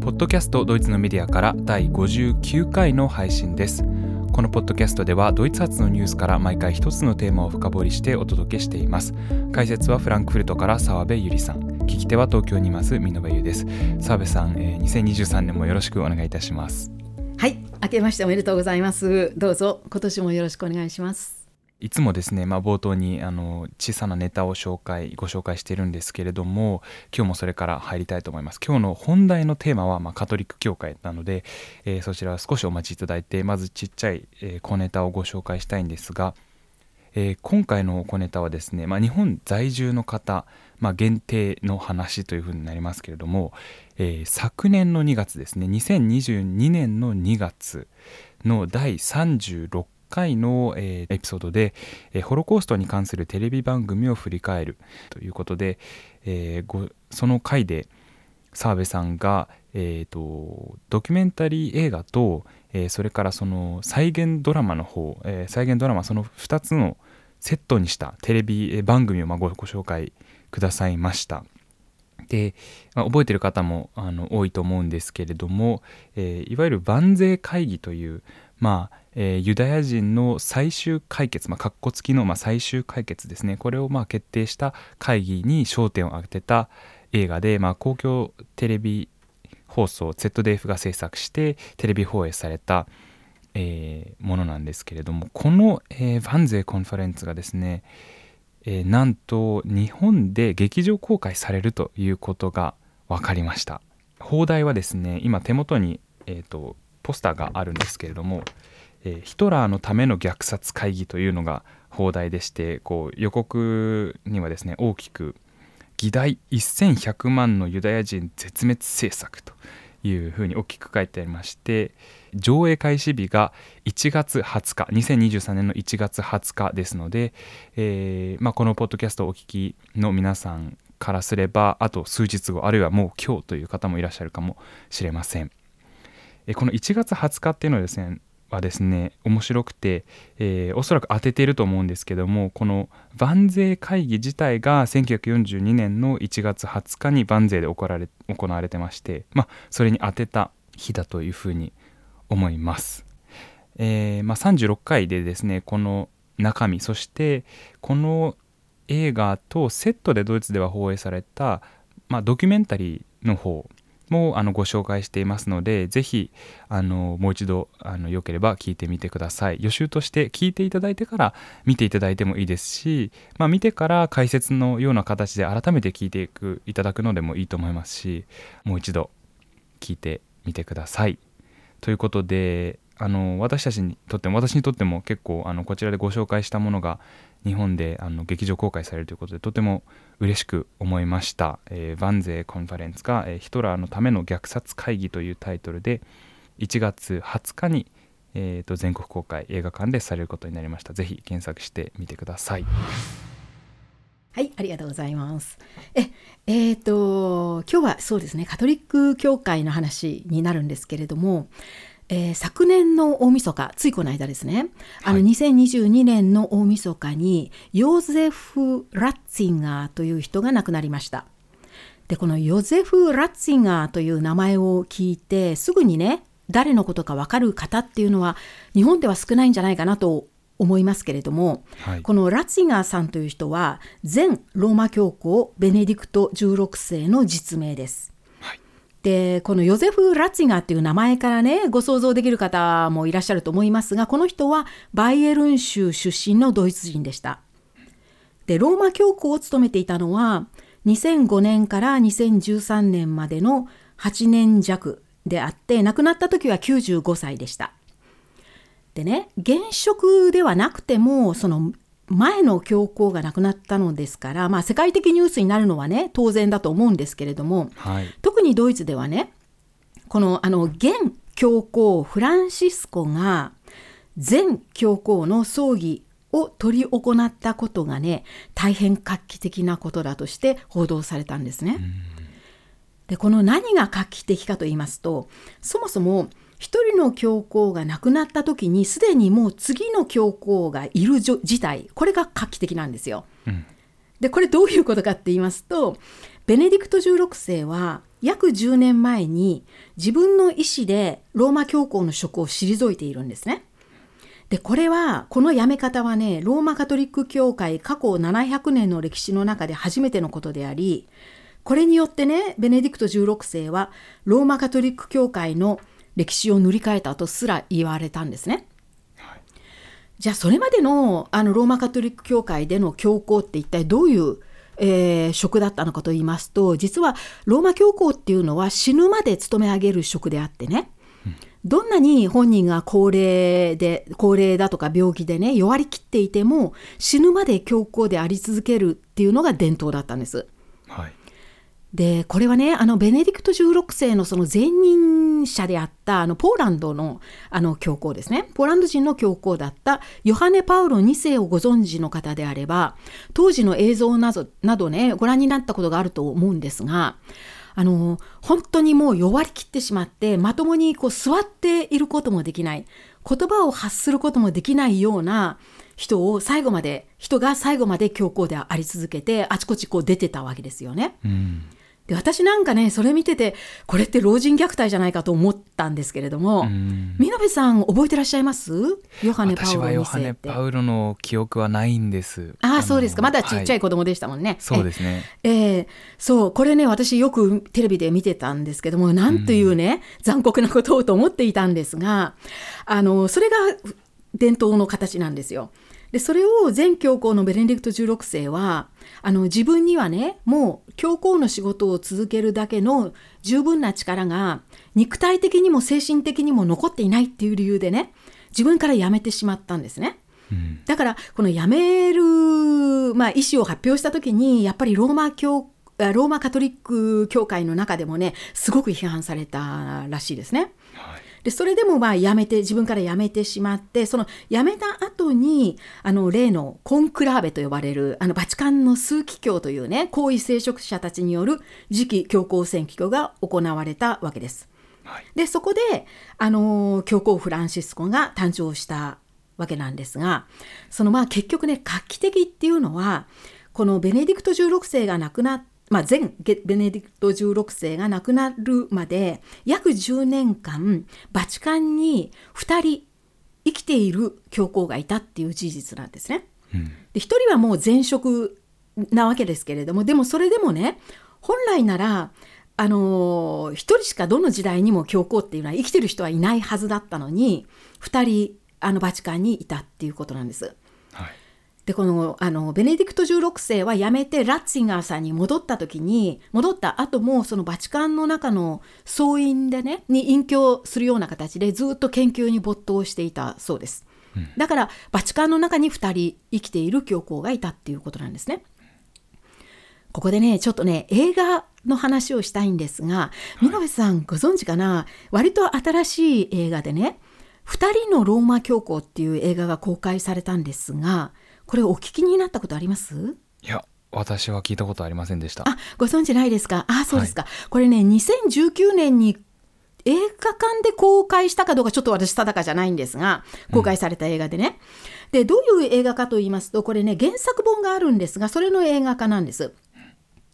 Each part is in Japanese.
ポッドキャストドイツのメディアから第59回の配信です。このポッドキャストではドイツ発のニュースから毎回一つのテーマを深掘りしてお届けしています。解説はフランクフルトから澤部ゆりさん。聞き手は東京にいます美濃部優です。澤部さん、えー、2023年もよろしくお願いいたします。はい明けましておめでとうございます。どうぞ今年もよろしくお願いします。いつもですね、まあ、冒頭にあの小さなネタを紹介ご紹介してるんですけれども今日もそれから入りたいと思います。今日の本題のテーマは、まあ、カトリック教会なので、えー、そちらは少しお待ちいただいてまずちっちゃい、えー、小ネタをご紹介したいんですが、えー、今回の小ネタはですね、まあ、日本在住の方、まあ、限定の話というふうになりますけれども、えー、昨年の2月ですね2022年の2月の第36回の、えー、エピソードで、えー、ホロコーストに関するテレビ番組を振り返るということで、えー、その回で澤部さんが、えーと、ドキュメンタリー映画と、え、それからその再現ドラマの方、え、再現ドラマその2つのセットにしたテレビ番組をまごご紹介くださいました。で、まあ、覚えてる方もあの多いと思うんですけれども、えー、いわゆる万税会議という、まあえー、ユダヤ人の最終解決、まあ、かっこつきの、まあ、最終解決ですね。これをまあ決定した会議に焦点を当てた映画で、まあ、公共テレビ放送 ZDF が制作してテレビ放映された、えー、ものなんですけれどもこの、えー、ヴァンゼーコンファレンツがですね、えー、なんと日本で劇場公開されるということが分かりました。放題はですね今手元に、えーとポスターがあるんですけれどもえ、ヒトラーのための虐殺会議というのが放題でしてこう予告にはですね大きく「議題1100万のユダヤ人絶滅政策」というふうに大きく書いてありまして上映開始日が1月20日2023年の1月20日ですので、えーまあ、このポッドキャストをお聞きの皆さんからすればあと数日後あるいはもう今日という方もいらっしゃるかもしれません。この1月20日っていうのはですねはですね面白くて、えー、おそらく当てていると思うんですけどもこの万税会議自体が1942年の1月20日に万税で行われ行われてまして、まあ、それに当てた日だというふうに思います。えー、まあ、36回でですねこの中身そしてこの映画とセットでドイツでは放映された、まあ、ドキュメンタリーの方もあのご紹介していますのでぜひあのもう一度あのよければ聞いてみてください。予習として聞いていただいてから見ていただいてもいいですし、まあ、見てから解説のような形で改めて聞いていくいただくのでもいいと思いますしもう一度聞いてみてください。ということであの私たちにとっても私にとっても結構あのこちらでご紹介したものが日本であの劇場公開されるということでとても嬉しく思いました、えー、バンゼーコンファレンスが、えー、ヒトラーのための虐殺会議というタイトルで1月20日に、えーと、全国公開映画館でされることになりました。ぜひ検索してみてください。はいありがとうございます。ええーと今日はそうですねカトリック教会の話になるんですけれどもえー、昨年の大晦日ついこの間ですね、あの2022年の大晦日にヨゼフ・ラッツィンガーという人が亡くなりました。でこのヨゼフ・ラッツィンガーという名前を聞いてすぐにね誰のことか分かる方っていうのは日本では少ないんじゃないかなと思いますけれども、はい、このラッツィンガーさんという人は前ローマ教皇ベネディクト16世の実名です。でこのヨゼフ・ラツィガーっていう名前からねご想像できる方もいらっしゃると思いますがこの人はバイエルン州出身のドイツ人でした。でローマ教皇を務めていたのは2005年から2013年までの8年弱であって亡くなった時は95歳でした。でね現職ではなくてもその前の教皇が亡くなったのですから、まあ、世界的ニュースになるのはね当然だと思うんですけれども、はい、特にドイツではねこのあの現教皇フランシスコが前教皇の葬儀を執り行ったことがね大変画期的なことだとして報道されたんですね。でこの何が画期的かと言いますとそもそも一人の教皇が亡くなった時にすでにもう次の教皇がいる事態これが画期的なんですよ。うん、でこれどういうことかって言いますとベネディクト16世は約10年前に自分の意思でローマ教皇の職を退いているんですね。で、これは、この辞め方はね、ローマカトリック教会過去700年の歴史の中で初めてのことであり、これによってね、ベネディクト16世はローマカトリック教会の歴史を塗り替えたとすら言われたんですね。じゃあそれまでのあのローマカトリック教会での教皇って一体どういうえー、職だったのかと言いますと実はローマ教皇っていうのは死ぬまで勤め上げる職であってね、どんなに本人が高齢で高齢だとか病気でね弱りきっていても死ぬまで教皇であり続けるっていうのが伝統だったんです。でこれはねあのベネディクト16世のその前任者であったあのポーランドのあの教皇ですねポーランド人の教皇だったヨハネ・パウロ2世をご存知の方であれば当時の映像などなどねご覧になったことがあると思うんですがあの本当にもう弱りきってしまってまともにこう座っていることもできない言葉を発することもできないような人を最後まで人が最後まで教皇であり続けてあちこちこう出てたわけですよね。うんで私なんかねそれ見ててこれって老人虐待じゃないかと思ったんですけれども見延さん覚えてらっしゃいます？ヨハネ・パウロ私はヨハネ・パウロの記憶はないんです。ああそうですか。まだちっちゃい子供でしたもんね、はい、そうですね。ええ。ー、そうこれね私よくテレビで見てたんですけどもなんというね、残酷なことをと思っていたんですがあのそれが伝統の形なんですよ。でそれを前教皇のベネディクト16世はあの自分にはねもう教皇の仕事を続けるだけの十分な力が肉体的にも精神的にも残っていないっていう理由でね自分から辞めてしまったんですね。うん、だからこの辞める、まあ、意思を発表した時にやっぱりローマ教ローマカトリック教会の中でもねすごく批判されたらしいですね。はいでそれでもまあやめて自分から辞めてしまってその辞めた後にあの例のコンクラーベと呼ばれるあのバチカンの枢機卿というね皇位聖職者たちによる次期教皇選挙が行われたわけです。はい、でそこであの教皇フランシスコが誕生したわけなんですがそのまあ結局ね画期的っていうのはこのベネディクト16世が亡くなっまあ、前ベネディクト16世が亡くなるまで約10年間バチカンに2人生きている教皇がいたっていう事実なんですね。うん、で1人はもう前職なわけですけれどもでもそれでもね本来ならあのー、1人しかどの時代にも教皇っていうのは生きてる人はいないはずだったのに2人あのバチカンにいたっていうことなんです。はいでこのあのベネディクト16世は辞めてラッツィガーさんに戻った時に戻った後もそのバチカンの中の総員でねに隠居するような形でずっと研究に没頭していたそうです、うん、だからバチカンの中に2人生きている教皇がいたっていうことなんですね。ここでねちょっとね映画の話をしたいんですが見延さんご存知かな？割と新しい映画でね「2人のローマ教皇」っていう映画が公開されたんですがこれお聞きになったことあります？いや私は聞いたことありませんでした。あご存知ないですか？あそうですか、はい、これね2019年に映画館で公開したかどうかちょっと私定かじゃないんですが公開された映画でね、うん、でどういう映画かと言いますとこれね原作本があるんですがそれの映画化なんです。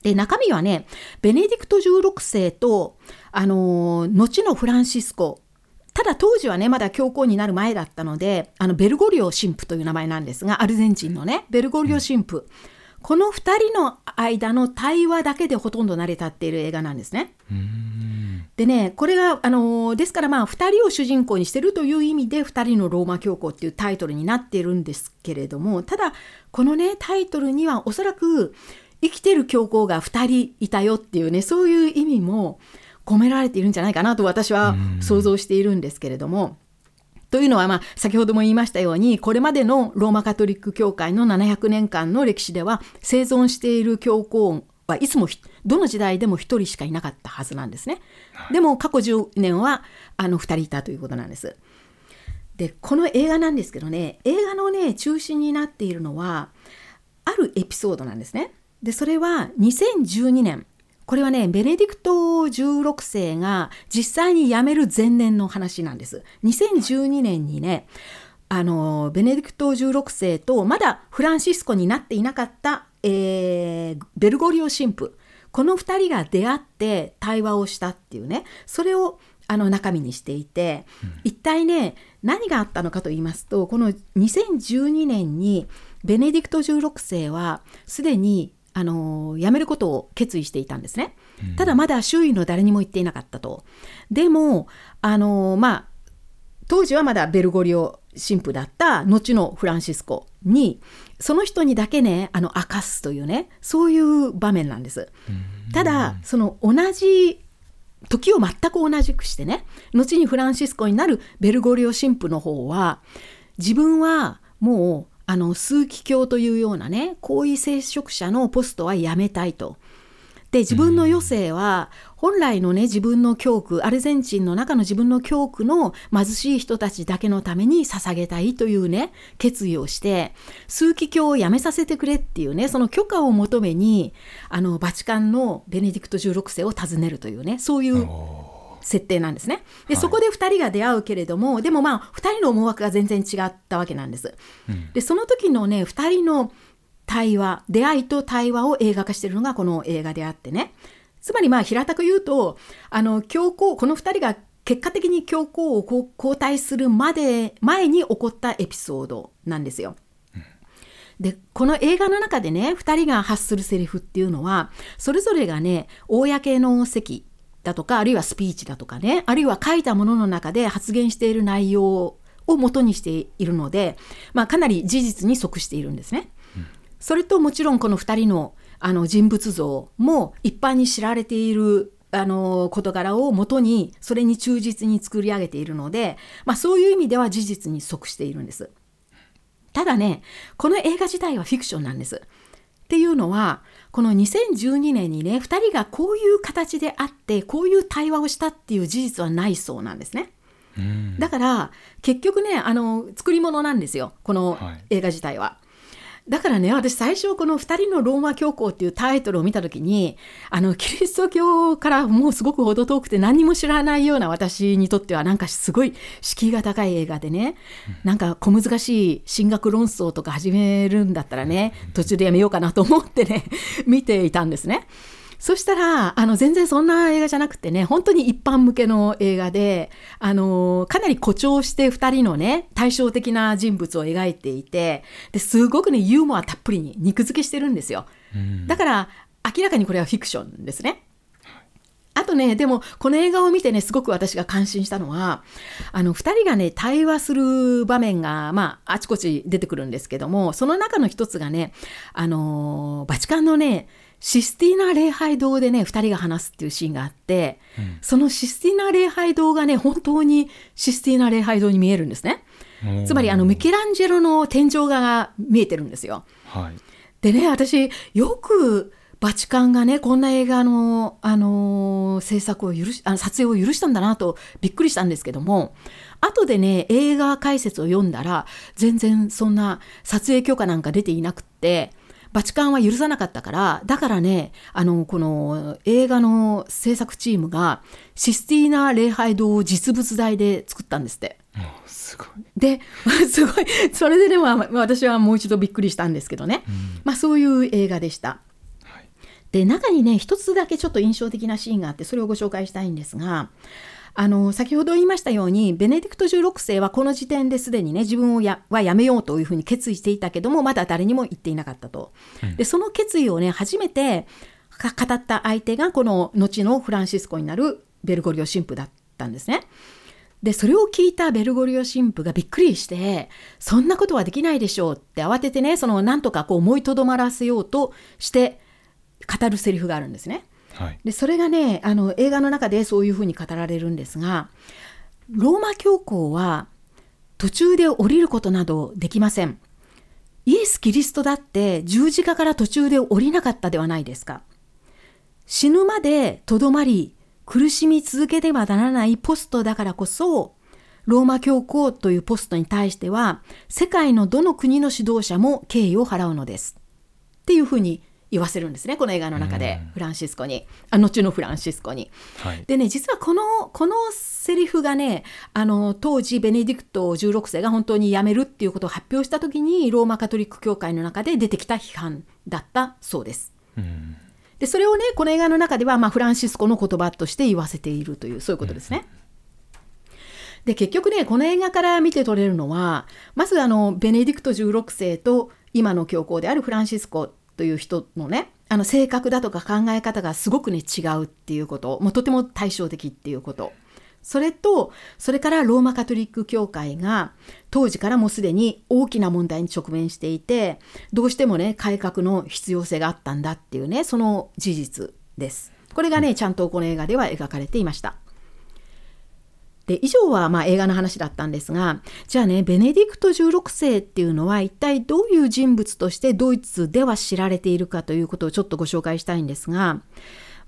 で中身はねベネディクト16世とあの後のフランシスコただ当時はねまだ教皇になる前だったのであのベルゴリオ神父という名前なんですがアルゼンチンのねベルゴリオ神父、うん、この2人の間の対話だけでほとんど成り立っている映画なんですね。でねこれがあのですからまあ2人を主人公にしてるという意味で「2人のローマ教皇」っていうタイトルになっているんですけれどもただこのねタイトルにはおそらく生きてる教皇が2人いたよっていうねそういう意味も込められているんじゃないかなと私は想像しているんですけれども。というのは、まあ、先ほども言いましたようにこれまでのローマカトリック教会の700年間の歴史では生存している教皇はいつもどの時代でも1人しかいなかったはずなんですね。でも過去10年はあの2人いたということなんです。でこの映画なんですけどね映画のね中心になっているのはあるエピソードなんですね。でそれは2012年これはね、ベネディクト16世が実際に辞める前年の話なんです。2012年にね、あの、ベネディクト16世とまだフランシスコになっていなかった、えー、ベルゴリオ神父。この2人が出会って対話をしたっていうねそれをあの中身にしていて、うん、一体ね何があったのかと言いますとこの2012年にベネディクト16世はすでにあの辞めることを決意していたんですね。ただまだ周囲の誰にも言っていなかったと。でもあのまあ当時はまだベルゴリオ神父だった後のフランシスコにその人にだけねあの明かすというねそういう場面なんです。ただその同じ時を全く同じくしてね後にフランシスコになるベルゴリオ神父の方は自分はもうあの枢機卿というようなね高位聖職者のポストは辞めたいと。で自分の余生は本来のね自分の教区アルゼンチンの中の自分の教区の貧しい人たちだけのために捧げたいというね決意をして枢機卿を辞めさせてくれっていうねその許可を求めにあのバチカンのベネディクト16世を訪ねるというねそういう設定なんですね。で、はい、そこで2人が出会うけれどもでもまあ2人の思惑が全然違ったわけなんです。うん、でその時のね2人の対話出会いと対話を映画化しているのがこの映画であってねつまりまあ平たく言うとあの教皇この2人が結果的に教皇を交代するまで前に起こったエピソードなんですよ。でこの映画の中でね2人が発するセリフっていうのはそれぞれがね公の席だとかあるいはスピーチだとかねあるいは書いたものの中で発言している内容を元にしているので、まあ、かなり事実に即しているんですね。うん、それともちろんこの2人のあの人物像も一般に知られているあの事柄をもとにそれに忠実に作り上げているので、まあ、そういう意味では事実に即しているんです。ただねこの映画自体はフィクションなんです。っていうのはこの2012年にね2人がこういう形であってこういう対話をしたっていう事実はないそうなんですね。だから結局ねあの作り物なんですよこの映画自体は。だからね、私最初この二人のローマ教皇っていうタイトルを見た時に、あの、キリスト教からもうすごく程遠くて何も知らないような私にとってはなんかすごい敷居が高い映画でね、なんか小難しい進学論争とか始めるんだったらね、途中でやめようかなと思ってね、見ていたんですね。そしたら、あの、全然そんな映画じゃなくてね、本当に一般向けの映画で、あの、かなり誇張して2人のね、対照的な人物を描いていて、ですごくね、ユーモアたっぷりに肉付けしてるんですよ。だから、明らかにこれはフィクションですね。あとね、でも、この映画を見てね、すごく私が感心したのは、あの、二人がね、対話する場面が、まあ、あちこち出てくるんですけども、その中の一つがね、あの、バチカンのね、システィーナ礼拝堂でね2人が話すっていうシーンがあって、うん、そのシスティーナ礼拝堂がね本当にシスティーナ礼拝堂に見えるんですね。つまりあのミケランジェロの天井画が見えてるんですよ、はい、でね私よくバチカンがねこんな映画の、あのー、制作を許しあの撮影を許したんだなとびっくりしたんですけども後でね映画解説を読んだら全然そんな撮影許可なんか出ていなくってバチカンは許さなかったから、だからね、あの、この映画の制作チームが、システィーナ礼拝堂を実物大で作ったんですって。すごい。で、すごい。それででも、私はもう一度びっくりしたんですけどね。うん、まあそういう映画でした。はい、で、中にね、一つだけちょっと印象的なシーンがあって、それをご紹介したいんですが、あの先ほど言いましたようにベネディクト16世はこの時点ですでにね自分をやはやめようというふうに決意していたけどもまだ誰にも言っていなかったと。でその決意をね初めて語った相手がこの後のフランシスコになるベルゴリオ神父だったんですね。でそれを聞いたベルゴリオ神父がびっくりしてそんなことはできないでしょうって慌ててねそのなんとかこう思いとどまらせようとして語るセリフがあるんですね。はい、でそれがねあの映画の中でそういうふうに語られるんですがローマ教皇は途中で降りることなどできません。イエス・キリストだって十字架から途中で降りなかったではないですか。死ぬまでとどまり苦しみ続けてはならないポストだからこそローマ教皇というポストに対しては世界のどの国の指導者も敬意を払うのです。っていうふうに言わせるんですねこの映画の中で、フランシスコにあ後のフランシスコに。はい、でね実はこのこのセリフがねあの当時ベネディクト16世が本当に辞めるっていうことを発表した時にローマカトリック教会の中で出てきた批判だったそうです。でそれをねこの映画の中では、まあ、フランシスコの言葉として言わせているというそういうことですね。で結局ねこの映画から見て取れるのはまずあのベネディクト16世と今の教皇であるフランシスコという人のねあの性格だとか考え方がすごくね違うっていうこと。もうとても対照的っていうこと。それとそれからローマカトリック教会が当時からもうすでに大きな問題に直面していてどうしてもね改革の必要性があったんだっていうねその事実です。これがねちゃんとこの映画では描かれていましたで以上はまあ映画の話だったんですがじゃあねベネディクト16世っていうのは一体どういう人物としてドイツでは知られているかということをちょっとご紹介したいんですが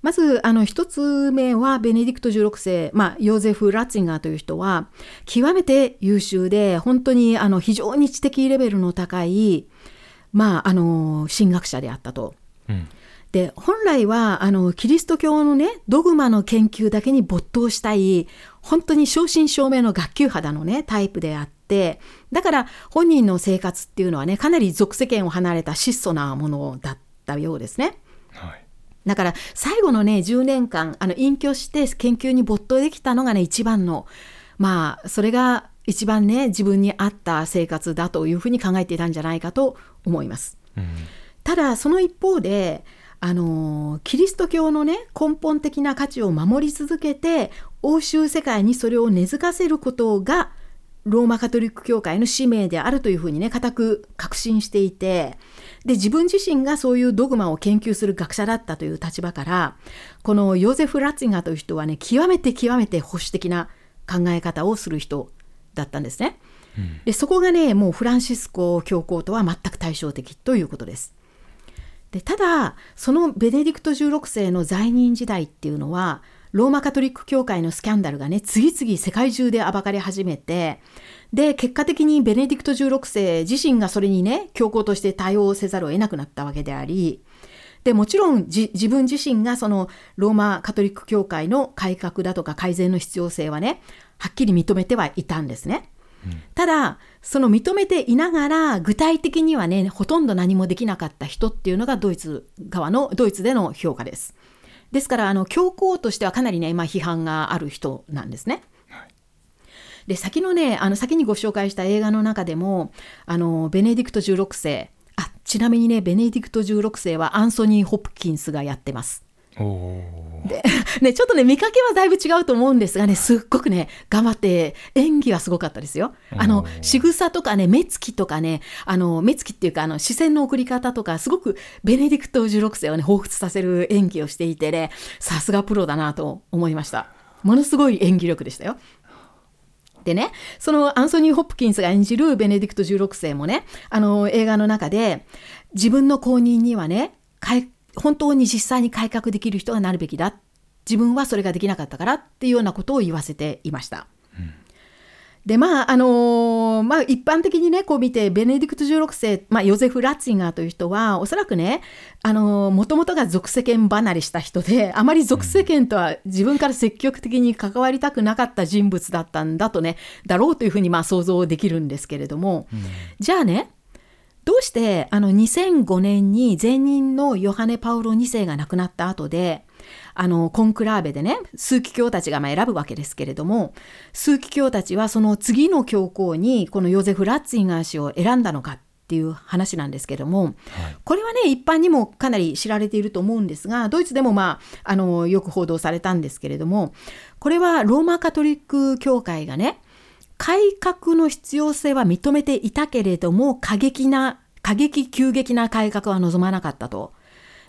まずあの一つ目はベネディクト16世、まあ、ヨーゼフ・ラッツィンガーという人は極めて優秀で本当にあの非常に知的レベルの高い、まあ、あの神学者であったと。うんで本来はあのキリスト教のねドグマの研究だけに没頭したい本当に正真正銘の学級肌のねタイプであってだから本人の生活っていうのはねかなり俗世間を離れた質素なものだったようですね。はいだから最後のね10年間あの隠居して研究に没頭できたのがね一番のまあそれが一番ね自分に合った生活だというふうに考えていたんじゃないかと思います。うん、ただその一方であのキリスト教のね根本的な価値を守り続けて欧州世界にそれを根付かせることがローマカトリック教会の使命であるというふうにね固く確信していてで自分自身がそういうドグマを研究する学者だったという立場からこのヨーゼフ・ラッツィガーという人はね極めて極めて保守的な考え方をする人だったんですね。でそこがねもうフランシスコ教皇とは全く対照的ということです。でただそのベネディクト16世の在任時代っていうのはローマカトリック教会のスキャンダルがね次々世界中で暴かれ始めてで結果的にベネディクト16世自身がそれにね教皇として対応せざるを得なくなったわけでありでもちろん自分自身がそのローマカトリック教会の改革だとか改善の必要性はねはっきり認めてはいたんですね。ただその認めていながら具体的にはねほとんど何もできなかった人っていうのがドイツ側のドイツでの評価です。ですからあの教皇としてはかなりね、まあ、批判がある人なんですね。で先のねあの先にご紹介した映画の中でもあのベネディクト16世あちなみにねベネディクト16世はアンソニー・ホプキンスがやってます。で ね、ちょっとね見かけはだいぶ違うと思うんですがねすっごくね頑張って演技はすごかったですよ。あの仕草とかね目つきとかねあの目つきっていうかあの視線の送り方とかすごくベネディクト16世をね彷彿させる演技をしていてねさすがプロだなと思いました。ものすごい演技力でしたよ。でね、そのアンソニー・ホップキンスが演じるベネディクト16世もね、あの映画の中で自分の後任にはね、本当に実際に改革できる人がなるべきだ。自分はそれができなかったからっていうようなことを言わせていました。うん。でまああのー、まあ、一般的にねこう見てベネディクト16世、まあ、ヨゼフ・ラッツィガーという人はおそらくねもともとが俗世間離れした人であまり俗世間とは自分から積極的に関わりたくなかった人物だったんだとねだろうというふうにまあ想像できるんですけれども、うん、じゃあねどうしてあの2005年に前任のヨハネ・パウロ2世が亡くなった後であのコンクラーベでね枢機卿たちがま選ぶわけですけれども枢機卿たちはその次の教皇にこのヨゼフ・ラッツィンガー氏を選んだのかっていう話なんですけども、はい、これはね一般にもかなり知られていると思うんですがドイツでもまああのよく報道されたんですけれどもこれはローマカトリック教会がね改革の必要性は認めていたけれども過激な過激急激な改革は望まなかったと。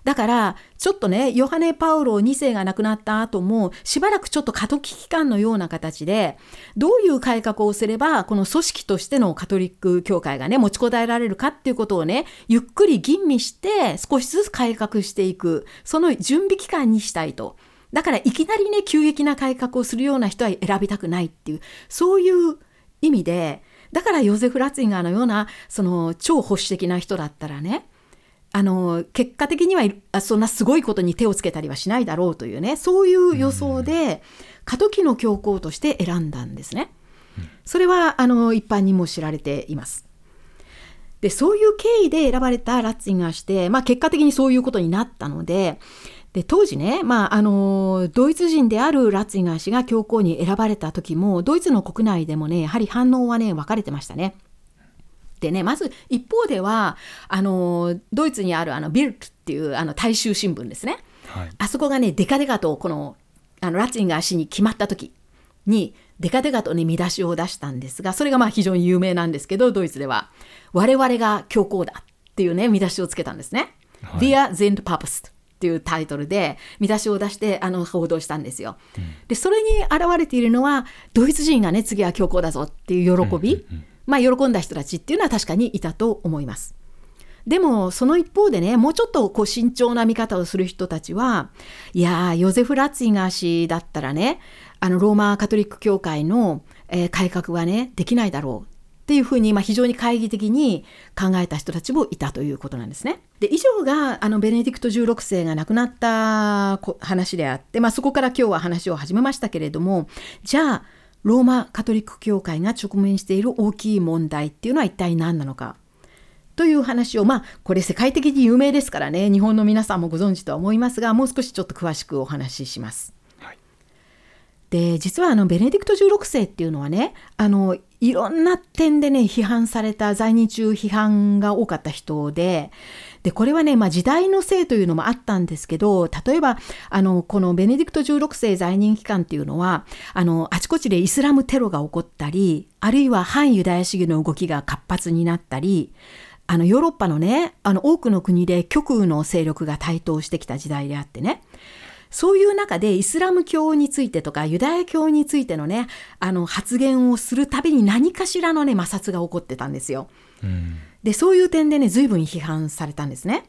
だからちょっとねヨハネ・パウロ2世が亡くなった後もしばらくちょっと過渡期期間のような形でどういう改革をすればこの組織としてのカトリック教会がね持ちこたえられるかっていうことをねゆっくり吟味して少しずつ改革していくその準備期間にしたいと。だからいきなりね急激な改革をするような人は選びたくないっていうそういう意味でだからヨゼフ・ラツィンガーのようなその超保守的な人だったらねあの結果的にはそんなすごいことに手をつけたりはしないだろうというねそういう予想で過渡期の教皇として選んだんですね。それはあの一般にも知られています。でそういう経緯で選ばれたラッツィンガーして、まあ、結果的にそういうことになったのでで当時ね、まあ、あのドイツ人であるラッツィガー氏が教皇に選ばれた時もドイツの国内でもねやはり反応はね分かれてましたね。でねまず一方ではあのドイツにあるあのビルトっていうあの大衆新聞ですね、はい、あそこがねデカデカとこのあのラッツィンガー氏に決まった時にデカデカとね見出しを出したんですがそれがまあ非常に有名なんですけどドイツでは我々が教皇だっていうね見出しをつけたんですね。はい、Wir sind Papst っていうタイトルで見出しを出してあの報道したんですよ。うん、でそれに表れているのはドイツ人がね次は強硬だぞっていう喜び、まあ喜んだ人たちっていうのは確かにいたと思います。でもその一方でねもうちょっとこう慎重な見方をする人たちはいやヨゼフ・ラッツィガー氏だったらねあのローマカトリック教会の、えー、改革はねできないだろうっていうふうに、まあ、非常に懐疑的に考えた人たちもいたということなんですね。で以上があのベネディクト16世が亡くなった話であって、まあ、そこから今日は話を始めましたけれどもじゃあローマカトリック教会が直面している大きい問題っていうのは一体何なのか？という話をまあこれ世界的に有名ですからね日本の皆さんもご存知とは思いますがもう少しちょっと詳しくお話しします。で実はあのベネディクト16世っていうのはねあのいろんな点でね批判された在任中批判が多かった人ででこれはね、まあ、時代のせいというのもあったんですけど例えばあのこのベネディクト16世在任期間っていうのはあのあちこちでイスラムテロが起こったりあるいは反ユダヤ主義の動きが活発になったりあのヨーロッパのねあの多くの国で極右の勢力が台頭してきた時代であってねそういう中でイスラム教についてとかユダヤ教についてのね、あの発言をするたびに何かしらのね、摩擦が起こってたんですよ。うん、で、そういう点でね、随分批判されたんですね。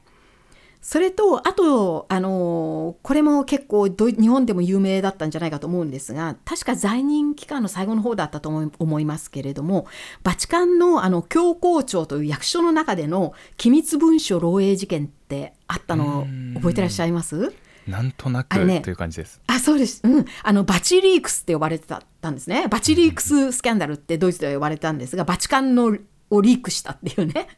それと、あと、あのこれも結構日本でも有名だったんじゃないかと思うんですが、確か在任期間の最後の方だったと思いますけれども、バチカンのあの教皇庁という役所の中での機密文書漏洩事件ってあったのを覚えてらっしゃいます？なんとなく、ね、という感じです。あ、そうです。うん。あの、バチリークスって呼ばれてたんですね。バチリークススキャンダルってドイツでは呼ばれたんですが、バチカンのをリークしたっていうね。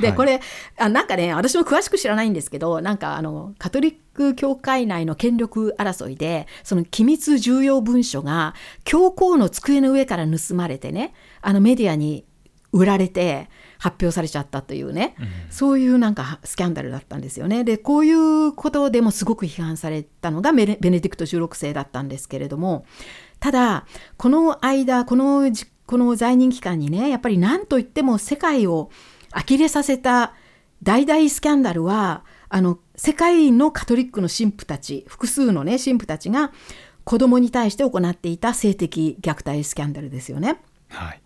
で、これ、あなんかね、私も詳しく知らないんですけど、なんかあの、カトリック教会内の権力争いで、その機密重要文書が教皇の机の上から盗まれてね、あのメディアに売られて、発表されちゃったというね、うん、そういうなんかスキャンダルだったんですよね。でこういうことでもすごく批判されたのがベネディクト16世だったんですけれどもただこの間このこの在任期間にねやっぱり何といっても世界を呆れさせた大々スキャンダルはあの世界のカトリックの神父たち複数のね神父たちが子供に対して行っていた性的虐待スキャンダルですよね。はい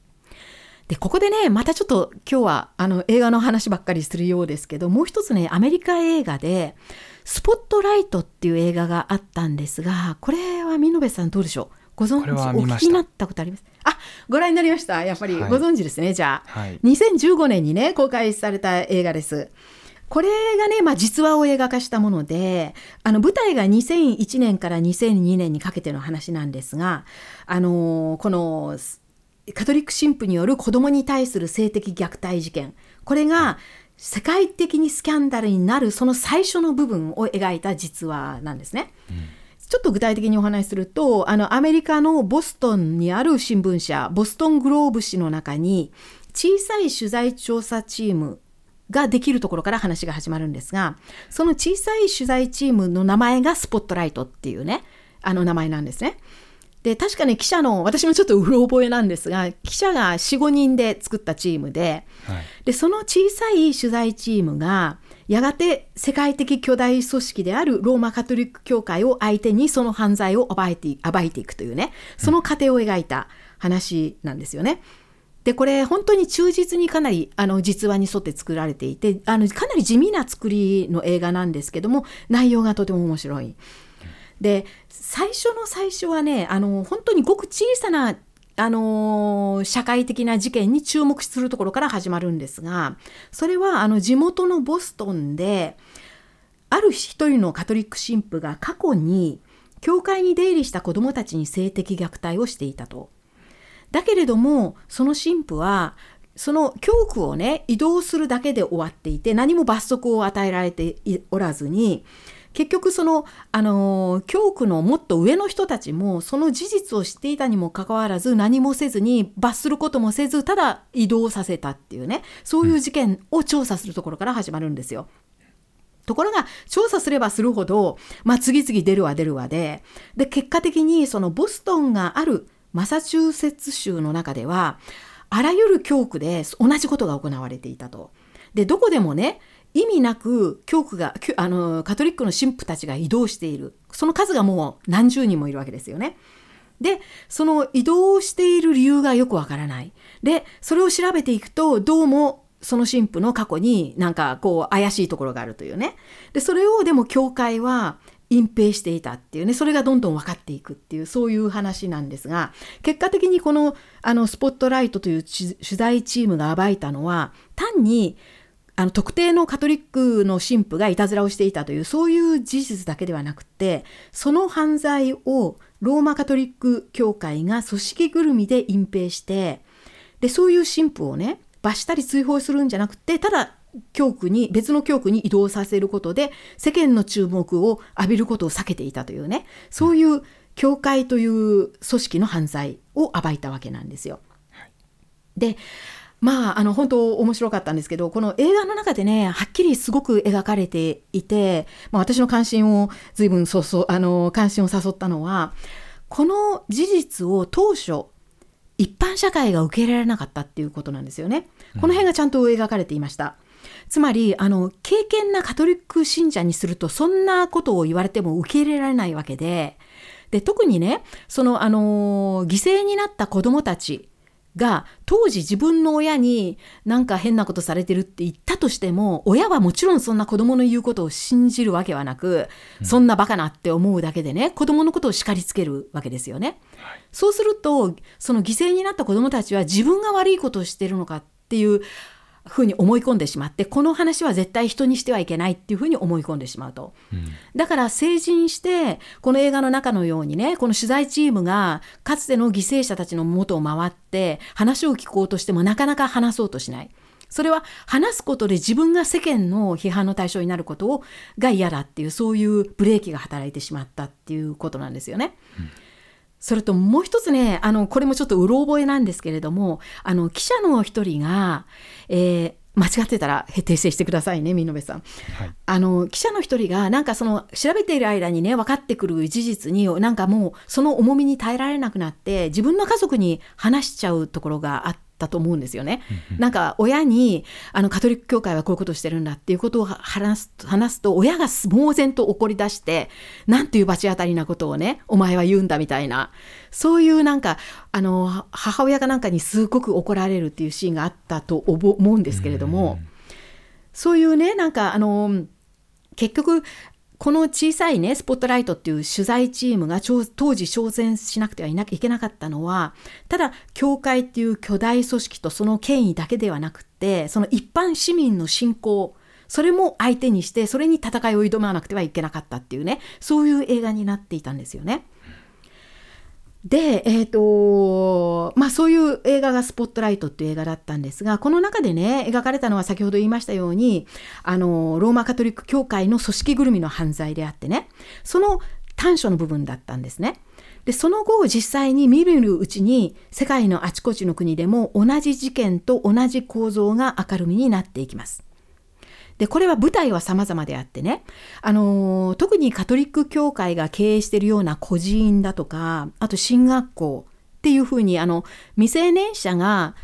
でここでねまたちょっと今日はあの映画の話ばっかりするようですけどもう一つねアメリカ映画で「スポットライト」っていう映画があったんですがこれは美濃部さんどうでしょう？ご存知？お聞きになったことあります？あご覧になりました。やっぱり、ご存知ですねじゃあ、はい、2015年にね公開された映画です。これがね、まあ、実話を映画化したものであの舞台が2001年から2002年にかけての話なんですが、あのー、このカトリック神父による子供に対する性的虐待事件これが世界的にスキャンダルになるその最初の部分を描いた実話なんですね。うんちょっと具体的にお話しするとあのアメリカのボストンにある新聞社ボストングローブ紙の中に小さい取材調査チームができるところから話が始まるんですがその小さい取材チームの名前がスポットライトっていうねあの名前なんですね。で、確かに記者の、私もちょっとうろ覚えなんですが、記者が4、5人で作ったチームで、はい、で、その小さい取材チームが、やがて世界的巨大組織であるローマカトリック教会を相手にその犯罪を暴いて暴いていくというね、その過程を描いた話なんですよね。で、これ本当に忠実にかなりあの実話に沿って作られていて、あのかなり地味な作りの映画なんですけども、内容がとても面白い。で最初の最初はねあの本当にごく小さなあの社会的な事件に注目するところから始まるんですがそれはあの地元のボストンである一人のカトリック神父が過去に教会に出入りした子どもたちに性的虐待をしていたと。だけれどもその神父はその教区をね移動するだけで終わっていて何も罰則を与えられておらずに結局その、あの教区のもっと上の人たちもその事実を知っていたにもかかわらず何もせずに罰することもせずただ移動させたっていうねそういう事件を調査するところから始まるんですよ。ところが調査すればするほど、まあ、次々出るわ出るわでで結果的にそのボストンがあるマサチューセッツ州の中ではあらゆる教区で同じことが行われていたと。でどこでもね意味なく教区があのカトリックの神父たちが移動しているその数がもう何十人もいるわけですよね。でその移動している理由がよくわからない。でそれを調べていくとどうもその神父の過去になんかこう怪しいところがあるというね。でそれをでも教会は隠蔽していたっていうねそれがどんどん分かっていくっていうそういう話なんですが結果的にこのあのスポットライトという取材チームが暴いたのは単にあの特定のカトリックの神父がいたずらをしていたというそういう事実だけではなくてその犯罪をローマカトリック教会が組織ぐるみで隠蔽してでそういう神父をね罰したり追放するんじゃなくてただ教区に別の教区に移動させることで世間の注目を浴びることを避けていたというねそういう教会という組織の犯罪を暴いたわけなんですよ。でまあ、あの本当面白かったんですけどこの映画の中でねはっきりすごく描かれていて、まあ、私の関心を随分そうそうあの関心を誘ったのはこの事実を当初一般社会が受け入れられなかったっていうことなんですよね。この辺がちゃんと描かれていました。つまりあの敬虔なカトリック信者にするとそんなことを言われても受け入れられないわけでで特にねそのあの犠牲になった子どもたちが当時自分の親になんか変なことされてるって言ったとしても親はもちろんそんな子供の言うことを信じるわけはなく、うん、そんなバカなって思うだけでね子供のことを叱りつけるわけですよね。はい、そうするとその犠牲になった子供たちは自分が悪いことをしてるのかっていうふうに思い込んでしまってこの話は絶対人にしてはいけないっていうふうに思い込んでしまうと、うん、だから成人してこの映画の中のようにねこの取材チームがかつての犠牲者たちの元を回って話を聞こうとしてもなかなか話そうとしない。それは話すことで自分が世間の批判の対象になることをが嫌だっていうそういうブレーキが働いてしまったっていうことなんですよね。うんそれともう一つね、あの、これもちょっとうろ覚えなんですけれども、あの、記者の一人が、えー、間違ってたら訂正してくださいね、見延さん。はい、あの記者の一人が、なんかその調べている間にね、分かってくる事実に、なんかもうその重みに耐えられなくなって、自分の家族に話しちゃうところがあって。ったと思うんですよね。なんか親にあのカトリック教会はこういうことをしてるんだっていうことを話す話すと親が猛然と怒り出してなんていう罰当たりなことをねお前は言うんだみたいな。そういうなんかあの母親がなんかにすごく怒られるっていうシーンがあったと思うんですけれども、そういうねなんかあの結局この小さいね、スポットライトっていう取材チームが当時挑戦しなくてはいけなかったのは、ただ、教会っていう巨大組織とその権威だけではなくて、その一般市民の信仰、それも相手にして、それに戦いを挑まなくてはいけなかったっていうね、そういう映画になっていたんですよね。で、え、ー、と、まあそういう映画がスポットライトっていう映画だったんですが、この中でね、描かれたのは先ほど言いましたように、あの、ローマカトリック教会の組織ぐるみの犯罪であってね、その短所の部分だったんですね。で、その後実際に見るうちに世界のあちこちの国でも同じ事件と同じ構造が明るみになっていきます。で、これは舞台は様々であってね、あのー、特にカトリック教会が経営しているような孤児院だとか、あと進学校っていうふうに、あの、未成年者が、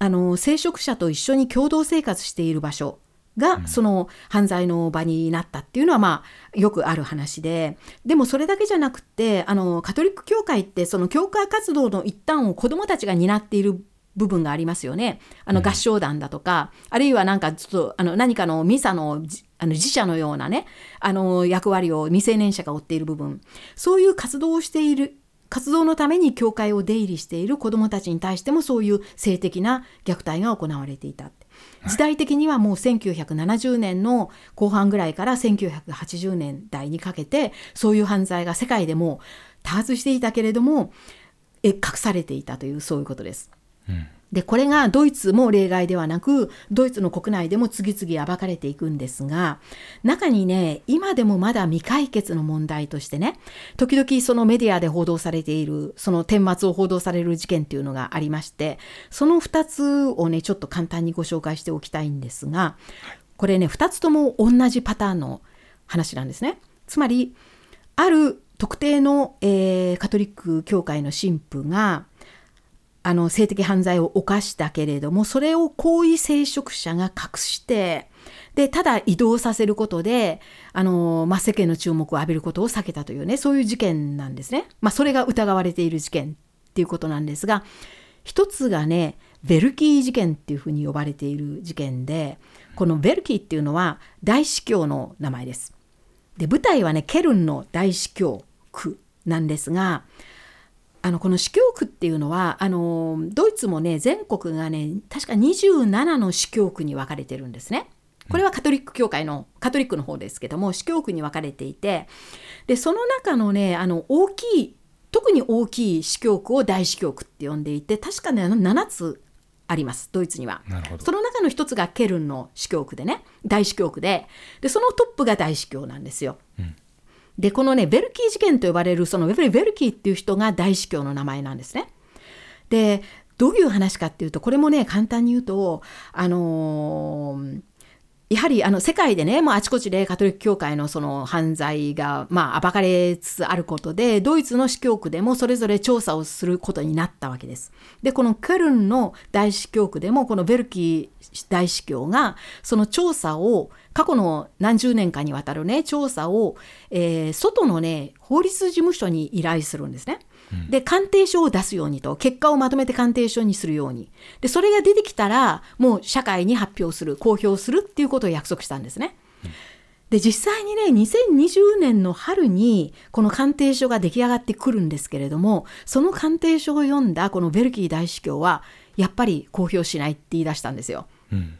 あの、聖職者と一緒に共同生活している場所が、その犯罪の場になったっていうのは、まあ、よくある話で、でもそれだけじゃなくて、あの、カトリック教会って、その教会活動の一端を子どもたちが担っている部分がありますよね。あの合唱団だとか、うん、あるいはなんかちょっとあの何かのミサのあの自社のようなね、あの役割を未成年者が負っている部分、そういう活動をしている活動のために教会を出入りしている子どもたちに対してもそういう性的な虐待が行われていた。時代的にはもう1970年の後半ぐらいから1980年代にかけてそういう犯罪が世界でも多発していたけれどもえ隠されていたというそういうことです。でこれがドイツも例外ではなくドイツの国内でも次々暴かれていくんですが中にね今でもまだ未解決の問題としてね時々そのメディアで報道されているその顛末を報道される事件っていうのがありましてその2つをねちょっと簡単にご紹介しておきたいんですがこれね2つとも同じパターンの話なんですね。つまりある特定の、えー、カトリック教会の神父があの性的犯罪を犯したけれどもそれを行為聖職者が隠してでただ移動させることであの、まあ、世間の注目を浴びることを避けたというねそういう事件なんですね。まあ、それが疑われている事件っていうことなんですが一つがねベルキー事件っていうふうに呼ばれている事件でこのベルキーっていうのは大司教の名前です。で舞台はねケルンの大司教区なんですがあのこの司教区っていうのはあのドイツもね全国がね確か27の司教区に分かれてるんですね。これはカトリック教会のカトリックの方ですけども司教区に分かれていてでその中のねあの大きい特に大きい司教区を大司教区って呼んでいて確かね7つありますドイツにはその中の一つがケルンの司教区でね大司教区ででそのトップが大司教なんですよ。うんで、このね、ベルキー事件と呼ばれる、そのベルキーっていう人が大司教の名前なんですね。で、どういう話かっていうと、これもね、簡単に言うと、あのー、やはりあの世界でね、もうあちこちでカトリック教会のその犯罪が、まあ、暴かれつつあることで、ドイツの司教区でもそれぞれ調査をすることになったわけです。で、このケルンの大司教区でも、このベルキー大司教が、その調査を、過去の何十年かにわたるね、調査を、えー、外のね、法律事務所に依頼するんですね。で鑑定書を出すようにと結果をまとめて鑑定書にするようにでそれが出てきたらもう社会に発表する公表するっていうことを約束したんですね。で実際にね2020年の春にこの鑑定書が出来上がってくるんですけれどもその鑑定書を読んだこのベルキー大司教はやっぱり公表しないって言い出したんですよ。うん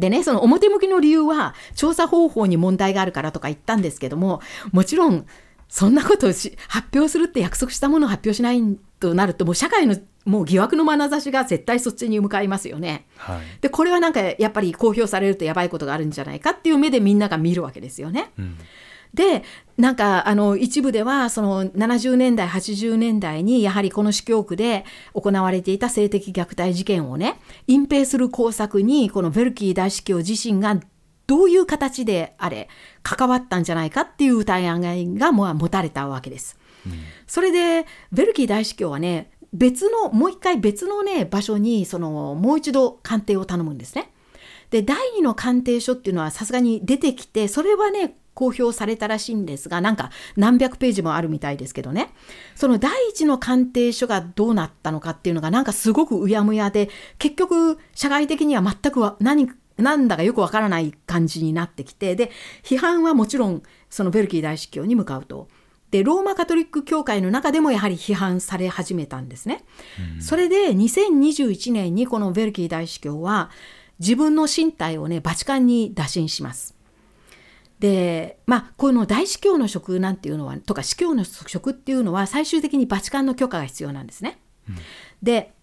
でね、その表向きの理由は調査方法に問題があるからとか言ったんですけども、もちろんそんなことをし発表するって約束したものを発表しないとなるともう社会のもう疑惑の眼差しが絶対そっちに向かいますよね。はい、でこれはなんかやっぱり公表されるとやばいことがあるんじゃないかっていう目でみんなが見るわけですよね。うん、でなんかあの一部ではその70年代80年代にやはりこの司教区で行われていた性的虐待事件をね隠蔽する工作にこのベルキー大司教自身がどういう形であれ関わったんじゃないかっていう疑いが持たれたわけです。うん、それでベルキー大司教はね別のもう一回別のね場所にそのもう一度鑑定を頼むんですね。で第2の鑑定書っていうのはさすがに出てきてそれはね公表されたらしいんですがなんか何百ページもあるみたいですけどねその第一の鑑定書がどうなったのかっていうのがなんかすごくうやむやで結局社会的には全くは何なんだかよくわからない感じになってきてで批判はもちろんそのベルキー大司教に向かうと。でローマカトリック教会の中でもやはり批判され始めたんですね。うん、それで2021年にこのベルキー大司教は自分の身体をねバチカンに打診します。でまあこの大司教の職なんていうのはとか司教の職っていうのは最終的にバチカンの許可が必要なんですね。うん、で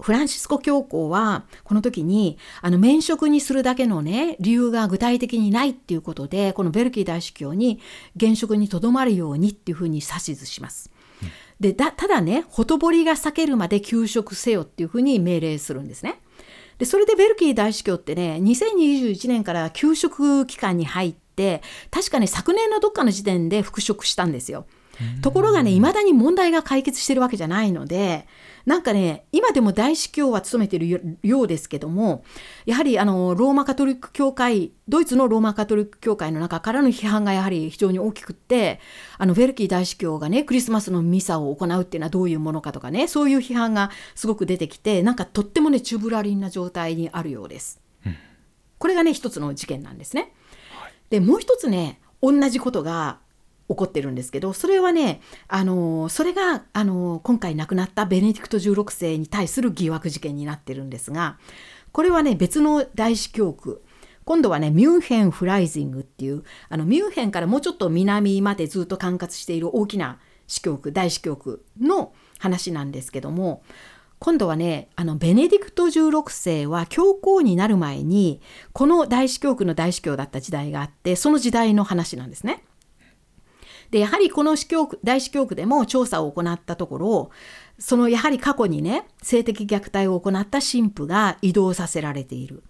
フランシスコ教皇はこの時にあの免職にするだけのね理由が具体的にないっていうことでこのベルキー大司教に現職にとどまるようにっていうふうに指図します。でただねほとぼりが避けるまで休職せよっていうふうに命令するんですね。でそれでベルキー大司教ってね2021年から休職期間に入って確かね昨年のどっかの時点で復職したんですよ。ところがねいまだに問題が解決してるわけじゃないのでなんかね今でも大司教は務めているようですけどもやはりあのローマカトリック教会ドイツのローマカトリック教会の中からの批判がやはり非常に大きくってあのベルキー大司教がねクリスマスのミサを行うっていうのはどういうものかとかねそういう批判がすごく出てきてなんかとってもねチューブラリンな状態にあるようです。うん、これがね一つの事件なんですね。はい、でもう一つね同じことが起こってるんですけどそれはねあのそれがあの今回亡くなったベネディクト16世に対する疑惑事件になってるんですがこれはね別の大司教区今度はねミュンヘン・フライジングっていうあのミュンヘンからもうちょっと南までずっと管轄している大きな司教区大司教区の話なんですけども今度はねあのベネディクト16世は教皇になる前にこの大司教区の大司教だった時代があってその時代の話なんですね。でやはりこの司教区大司教区でも調査を行ったところそのやはり過去にね性的虐待を行った神父が移動させられている。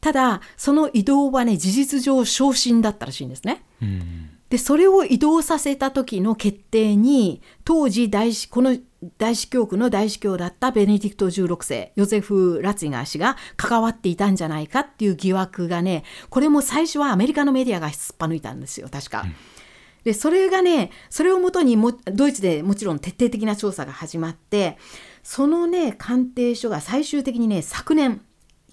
ただその移動はね事実上昇進だったらしいんですね。うんでそれを移動させた時の決定に当時大司この大司教区の大司教だったベネディクト16世ヨゼフ・ラツィガー氏が関わっていたんじゃないかっていう疑惑がねこれも最初はアメリカのメディアがすっぱ抜いたんですよ確か。でそれがねそれをもとにもドイツでもちろん徹底的な調査が始まってそのね鑑定書が最終的にね昨年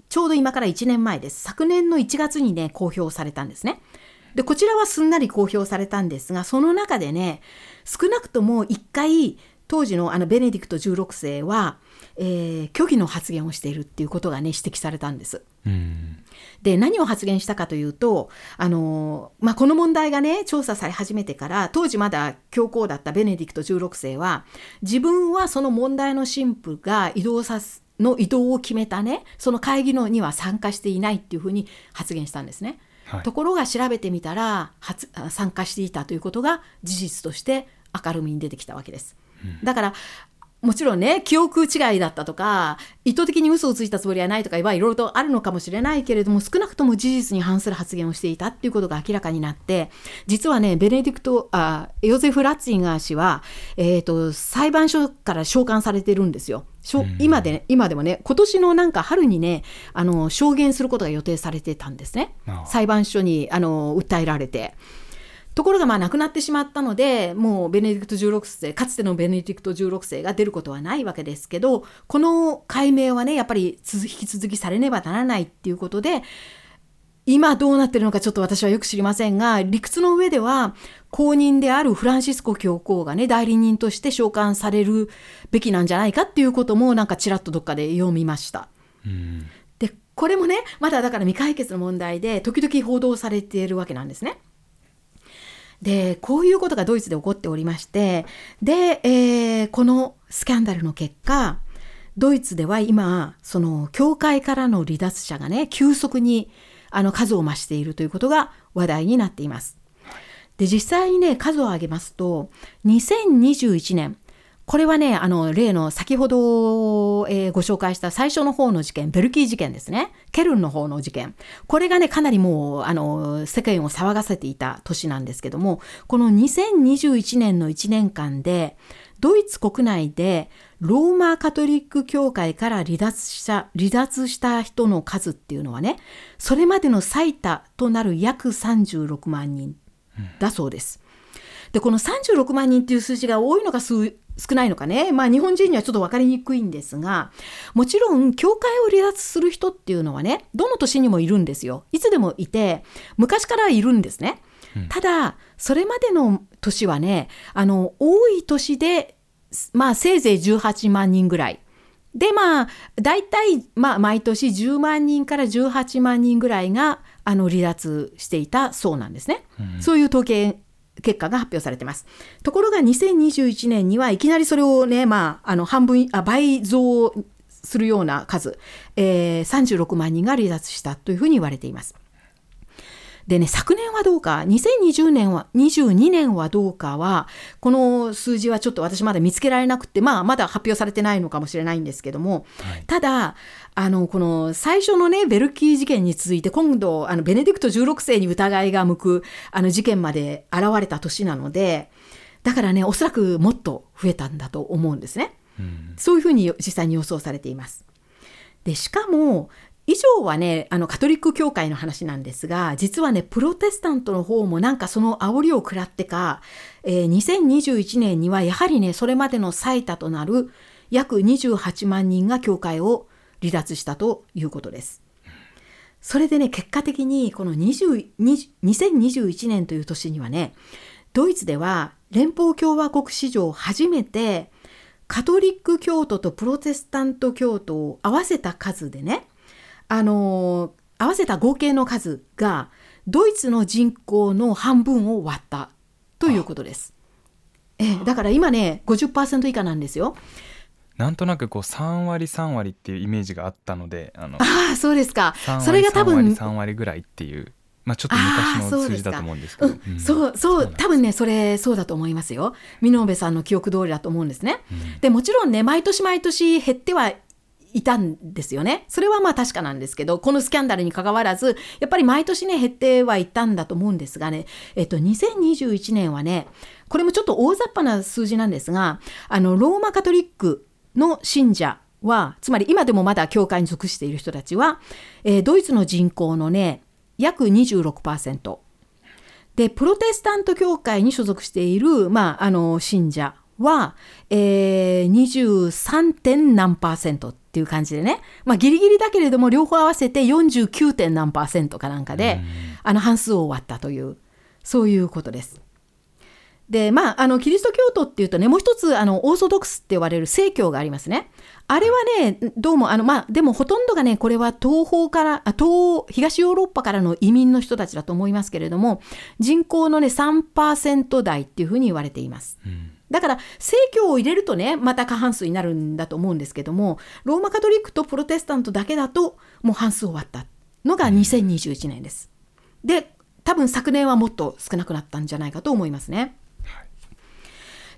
ちょうど今から1年前です昨年の1月にね公表されたんですね。でこちらはすんなり公表されたんですがその中でね少なくとも1回当時のあのベネディクト16世は、えー虚偽の発言をしているっていうことがね指摘されたんです。うんで何を発言したかというとあの、まあ、この問題がね調査され始めてから当時まだ教皇だったベネディクト16世は自分はその問題の神父が移動さすの移動を決めたねその会議のには参加していないっていうふうに発言したんですね。はいところが調べてみたら参加していたということが事実として明るみに出てきたわけです。だからもちろんね記憶違いだったとか意図的に嘘をついたつもりはないとかいろいろとあるのかもしれないけれども少なくとも事実に反する発言をしていたっていうことが明らかになって実はねベネディクトあヨゼフ・ラッツィンガー氏は、えー、と裁判所から召喚されてるんですよ。今で今でもね今年のなんか春にねあの証言することが予定されてたんですね裁判所にあの訴えられて。ところがまあ亡くなってしまったのでもうベネディクト16世かつてのベネディクト16世が出ることはないわけですけどこの解明はねやっぱり続引き続きされねばならないっていうことで今どうなってるのかちょっと私はよく知りませんが理屈の上では公認であるフランシスコ教皇がね代理人として召喚されるべきなんじゃないかっていうこともなんかちらっとどっかで読みました。うんでこれもねまだだから未解決の問題で時々報道されているわけなんですね。でこういうことがドイツで起こっておりましてで、えーこのスキャンダルの結果ドイツでは今その教会からの離脱者がね急速にあの数を増しているということが話題になっています。で実際にね数を挙げますと2021年これはねあの例の先ほど、えーご紹介した最初の方の事件ベルキー事件ですねケルンの方の事件これがねかなりもうあの世間を騒がせていた年なんですけどもこの2021年の1年間でドイツ国内でローマカトリック教会から離脱した離脱した人の数っていうのはねそれまでの最多となる約36万人だそうです。でこの36万人っていう数字が多いのか数少ないのかね、まあ、日本人にはちょっと分かりにくいんですがもちろん教会を離脱する人っていうのはねどの年にもいるんですよいつでもいて昔からいるんですね。ただそれまでの年はねあの多い年でまあせいぜい18万人ぐらい。でまあ大体、まあ、毎年10万人から18万人ぐらいがあの離脱していたそうなんですね。そういう統計結果が発表されてます。ところが2021年にはいきなりそれをね、まあ、あの半分あ倍増するような数、えー36万人が離脱したというふうに言われています。でね、昨年はどうか、2020年は、22年はどうかは、この数字はちょっと私まだ見つけられなくて、まあ、まだ発表されてないのかもしれないんですけども、はいただ、あの、この最初のね、ベルキー事件に続いて、今度、あの、ベネディクト16世に疑いが向く、あの、事件まで現れた年なので、だからね、おそらくもっと増えたんだと思うんですね。うんそういうふうに実際に予想されています。でしかも以上はねあのカトリック教会の話なんですが実はねプロテスタントの方もなんかその煽りを食らってか、えー2021年にはやはりねそれまでの最多となる約28万人が教会を離脱したということです。それでね結果的にこの20 20 2021年という年にはねドイツでは連邦共和国史上初めてカトリック教徒とプロテスタント教徒を合わせた数でねあの合わせた合計の数がドイツの人口の半分を割ったということです。ええだから今ね50%以下なんですよ。なんとなくこう3割3割っていうイメージがあったのであのああそうですか。3割それが多3割分3割ぐらいっていう、まあ、ちょっと昔の数字だと思うんですけど。うん、そうそう多分ねそれそうだと思いますよ。見延さんの記憶通りだと思うんですね、でもちろんね毎年毎年減ってはいたんですよね。それはまあ確かなんですけどこのスキャンダルに関わらずやっぱり毎年ね減ってはいたんだと思うんですがね。えっと2021年はねこれもちょっと大雑把な数字なんですがあのローマカトリックの信者はつまり今でもまだ教会に属している人たちは、えードイツの人口のね約26%でプロテスタント教会に所属している、まあ、あの信者は、えー、23. 点何パーセントっていう感じでね、まあ、ギリギリだけれども両方合わせて 49. 点何パーセントかなんかで、あの半数を割ったというそういうことです。でまあ、あのキリスト教徒っていうとねもう一つあのオーソドックスって呼ばれる正教がありますね。あれはねどうもあの、まあ、でもほとんどがねこれは東方からあ東東ヨーロッパからの移民の人たちだと思いますけれども人口のね3%台っていうふうに言われています。だから正教を入れるとねまた過半数になるんだと思うんですけどもローマカトリックとプロテスタントだけだともう半数終わったのが2021年です。で多分昨年はもっと少なくなったんじゃないかと思いますね。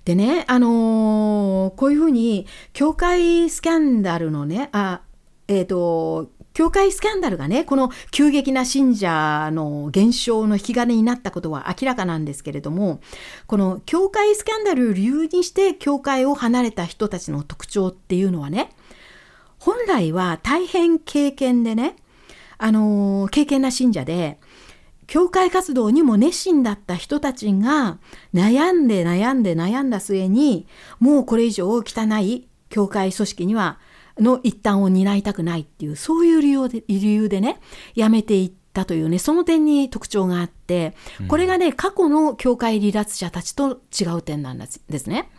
でね、あのーこういうふうに教会スキャンダルのねあえっ、と教会スキャンダルがねこの急激な信者の減少の引き金になったことは明らかなんですけれどもこの教会スキャンダルを理由にして教会を離れた人たちの特徴っていうのはね本来は大変経験でねあのー経験な信者で教会活動にも熱心だった人たちが悩んで悩んで悩んだ末にもうこれ以上汚い教会組織にはの一端を担いたくないっていうそういう理由で理由でねやめていったというねその点に特徴があってこれがね過去の教会離脱者たちと違う点なんですね。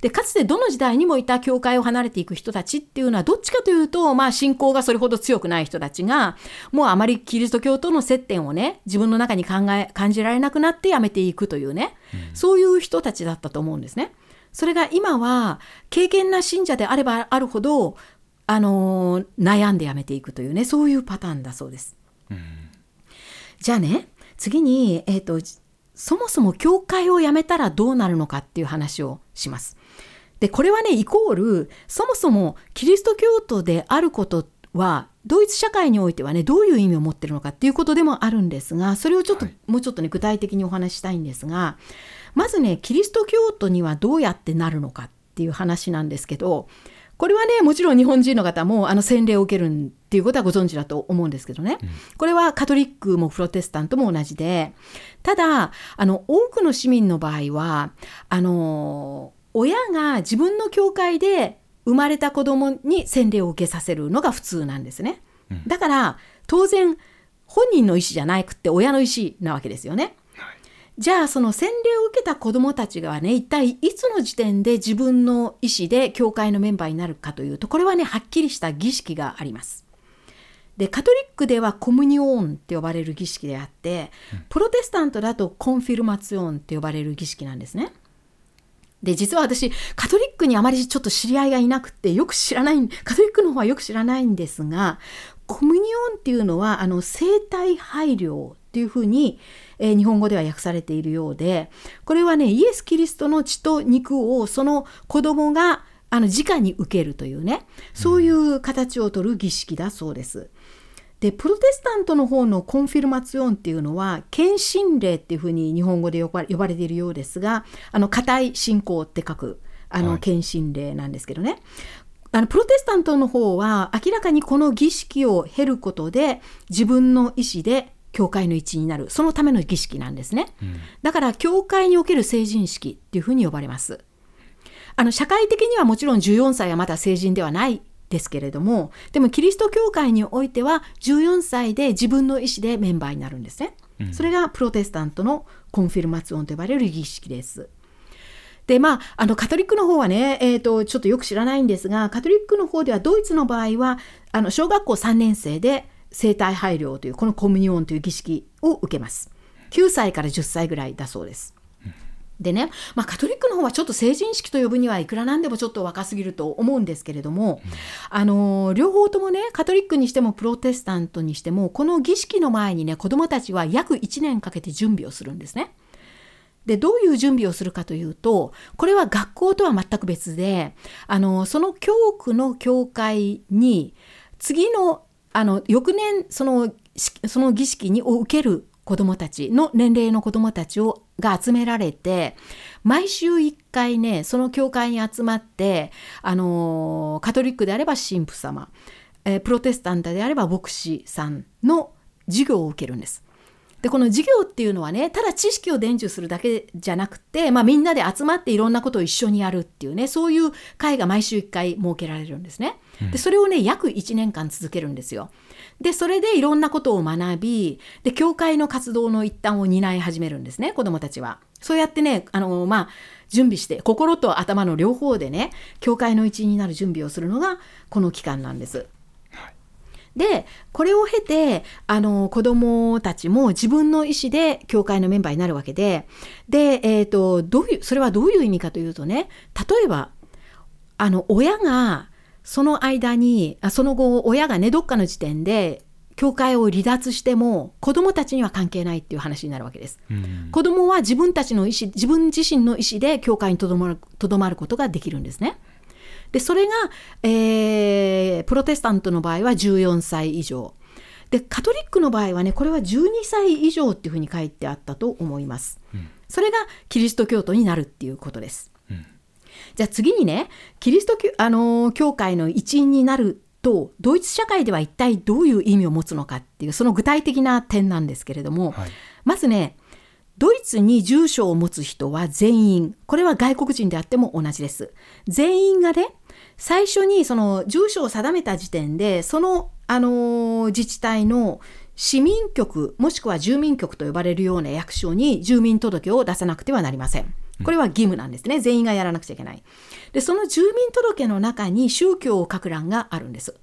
でかつてどの時代にもいた教会を離れていく人たちっていうのはどっちかというと、まあ、信仰がそれほど強くない人たちがもうあまりキリスト教との接点をね自分の中に考え感じられなくなってやめていくというね、そういう人たちだったと思うんですね。それが今は経験な信者であればあるほど、あのー悩んでやめていくというねそういうパターンだそうです。じゃあね次に、えーとそもそも教会を辞めたらどうなるのかっていう話をします。でこれはねイコールそもそもキリスト教徒であることはドイツ社会においてはねどういう意味を持ってるのかっていうことでもあるんですがそれをちょっと、はい。もうちょっとね具体的にお話ししたいんですがまずねキリスト教徒にはどうやってなるのかっていう話なんですけどこれはねもちろん日本人の方もあの洗礼を受けるっていうことはご存知だと思うんですけどね、これはカトリックもプロテスタントも同じでただあの多くの市民の場合はあの親が自分の教会で生まれた子供に洗礼を受けさせるのが普通なんですね。だから当然本人の意思じゃなくって親の意思なわけですよね。じゃあその洗礼を受けた子どもたちがね一体いつの時点で自分の意思で教会のメンバーになるかというとこれはねはっきりした儀式があります。でカトリックでは Kommunion って呼ばれる儀式であってプロテスタントだと Konfirmation って呼ばれる儀式なんですね。で実は私カトリックにあまりちょっと知り合いがいなくてよく知らないカトリックの方はよく知らないんですが Kommunion っていうのはあの聖体拝領っていうふうに、えー日本語では訳されているようでこれはねイエス・キリストの血と肉をその子供があの直に受けるというねそういう形をとる儀式だそうです。でプロテスタントの方のコンフィルマツィオンっていうのは献身礼っていうふうに日本語で呼ば呼ばれているようですがあの固い信仰って書くあのはい。献身礼なんですけどね、あのプロテスタントの方は明らかにこの儀式を経ることで自分の意思で教会の一員になるそのための儀式なんですね、だから教会における成人式っていうふうに呼ばれます。あの社会的にはもちろん14歳はまだ成人ではないですけれどもでもキリスト教会においては14歳で自分の意思でメンバーになるんですね、それがプロテスタントのコンフィルマツオンと呼ばれる儀式です。でまあ、あのカトリックの方はね、えー、とちょっとよく知らないんですがカトリックの方ではドイツの場合はあの小学校3年生で生体配慮というこのコムニオンという儀式を受けます。9歳から10歳ぐらいだそうですでね、まあ、カトリックの方はちょっと成人式と呼ぶにはいくらなんでもちょっと若すぎると思うんですけれども、うん、あの両方ともねカトリックにしてもプロテスタントにしてもこの儀式の前にね子どもたちは約1年かけて準備をするんですね。でどういう準備をするかというとこれは学校とは全く別であのその教区の教会に次のあの翌年そのその儀式にを受ける子どもたちの年齢の子どもたちをが集められて毎週1回ねその教会に集まってあのカトリックであれば神父様、えー、プロテスタントであれば牧師さんの授業を受けるんです。でこの授業っていうのはねただ知識を伝授するだけじゃなくて、まあ、みんなで集まっていろんなことを一緒にやるっていうねそういう会が毎週1回設けられるんですね。でそれをね約1年間続けるんですよ。でそれでいろんなことを学びで教会の活動の一端を担い始めるんですね子どもたちは。そうやってねあのまあ準備して心と頭の両方でね教会の一員になる準備をするのがこの期間なんです。でこれを経てあの子どもたちも自分の意思で教会のメンバーになるわけでで、えーと、どういうそれはどういう意味かというとね例えばあの親がその間にその後親がねどっかの時点で教会を離脱しても子どもたちには関係ないっていう話になるわけです。うん、子どもは自分たちの意思自分自身の意思で教会にとどまるとどまることができるんですね。でそれが、えー、プロテスタントの場合は14歳以上。でカトリックの場合はねこれは12歳以上っていうふうに書いてあったと思います、うん、それがキリスト教徒になるっていうことです、うん、じゃあ次にねキリスト教,、あの教会の一員になるとドイツ社会では一体どういう意味を持つのかっていうその具体的な点なんですけれども、はい、まずねドイツに住所を持つ人は全員これは外国人であっても同じです全員がね最初にその住所を定めた時点でその、あの自治体の市民局もしくは住民局と呼ばれるような役所に住民届を出さなくてはなりません。これは義務なんですね。全員がやらなくちゃいけない。で、その住民届の中に宗教を書く欄があるんです。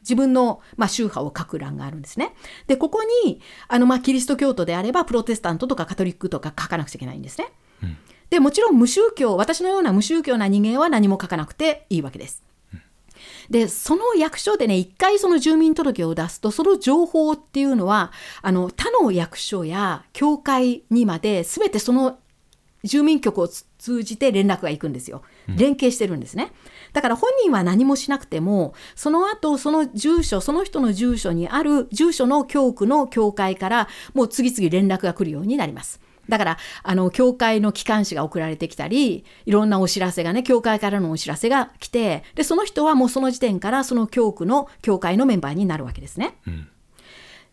自分の、まあ、宗派を書く欄があるんですね。で、ここに、あの、まあ、キリスト教徒であれば、プロテスタントとかカトリックとか書かなくちゃいけないんですね。うんでもちろん無宗教私のような無宗教な人間は何も書かなくていいわけです。でその役所でね一回その住民届を出すとその情報っていうのはあの他の役所や教会にまで全てその住民局を通じて連絡が行くんですよ。連携してるんですね。だから本人は何もしなくても、その後、その住所、その人の住所にある住所の教区の教会から、もう次々連絡が来るようになります。だから、あの、教会の機関紙が送られてきたり、いろんなお知らせがね、教会からのお知らせが来て、で、その人はもうその時点からその教区の教会のメンバーになるわけですね。うん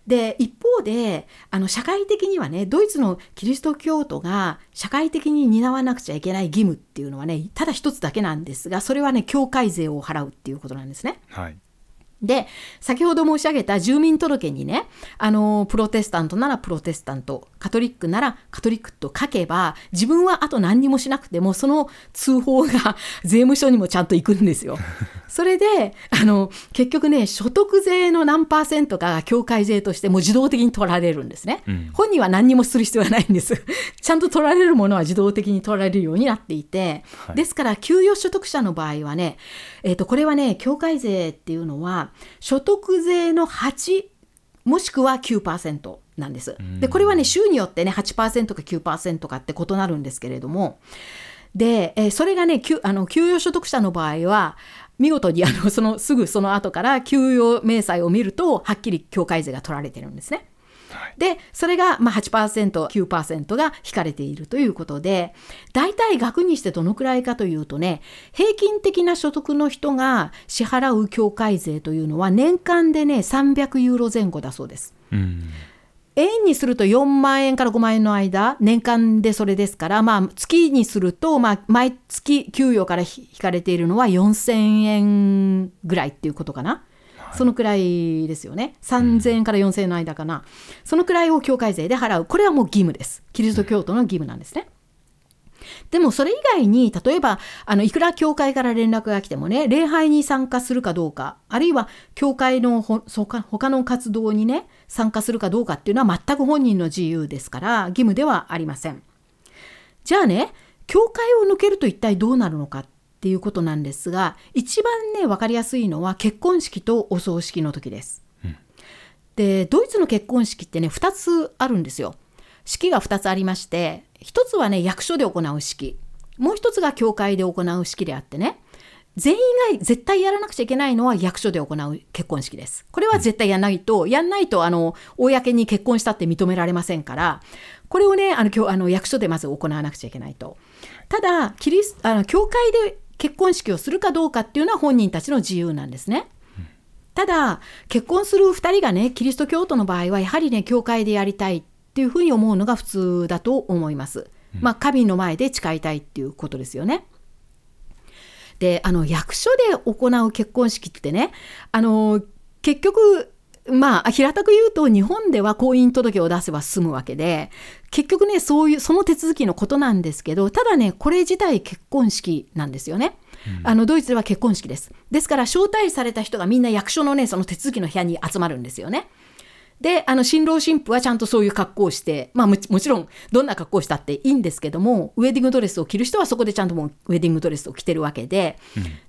で一方であの社会的にはねドイツのキリスト教徒が社会的に担わなくちゃいけない義務っていうのはねただ一つだけなんですがそれはね教会税を払うっていうことなんですね。はいで、先ほど申し上げた住民届にね、あの、プロテスタントならプロテスタント、カトリックならカトリックと書けば、自分はあと何にもしなくても、その通報が 税務署にもちゃんと行くんですよ。それで、あの、結局ね、所得税の何パーセントかが境界税としてもう自動的に取られるんですね。うん、本人は何にもする必要はないんです。ちゃんと取られるものは自動的に取られるようになっていて、はい、ですから、給与所得者の場合はね、えっ、ー、と、これはね、境界税っていうのは、所得税の8もしくは9%なんです。でこれはね州によってね8%か9%かって異なるんですけれどもで、えー、それがねあの給与所得者の場合は見事にあのそのすぐその後から給与明細を見るとはっきり境界税が取られてるんですね。でそれがまあ 8%9% が引かれているということで大体額にしてどのくらいかというとね平均的な所得の人が支払う境界税というのは年間でね300ユーロ前後だそうです。うん円にすると4万円から5万円の間、年間でそれですから、まあ、月にすると、まあ、毎月給与から引かれているのは4000円ぐらいっていうことかな。そのくらいですよね。3000円から4000円の間かな、そのくらいを教会税で払う。これはもう義務です。キリスト教徒の義務なんですね。でもそれ以外に例えばあのいくら教会から連絡が来てもね礼拝に参加するかどうかあるいは教会のほ他の活動にね参加するかどうかっていうのは全く本人の自由ですから義務ではありません。じゃあね教会を抜けると一体どうなるのかっていうことなんですが一番ね分かりやすいのは結婚式とお葬式の時です。うんでドイツの結婚式ってね2つあるんですよ。式が2つありまして1つはね役所で行う式もう1つが教会で行う式であってね全員が絶対やらなくちゃいけないのは役所で行う結婚式です。これは絶対やんないと、やんないとあの公に結婚したって認められませんからこれをねあの今日あの役所でまず行わなくちゃいけないと。ただキリスあの教会で結婚式をするかどうかっていうのは本人たちの自由なんですね。ただ結婚する2人がねキリスト教徒の場合はやはりね教会でやりたいっていうふうに思うのが普通だと思います。まあ神の前で誓いたいっていうことですよね。であの役所で行う結婚式ってねあの結局まあ平たく言うと日本では婚姻届を出せば済むわけで結局ねそういうその手続きのことなんですけどただねこれ自体結婚式なんですよね。あのドイツでは結婚式です。ですから招待された人がみんな役所のねその手続きの部屋に集まるんですよね。であの新郎新婦はちゃんとそういう格好をして、まあ、もちろんどんな格好をしたっていいんですけどもウェディングドレスを着る人はそこでちゃんともうウェディングドレスを着てるわけで、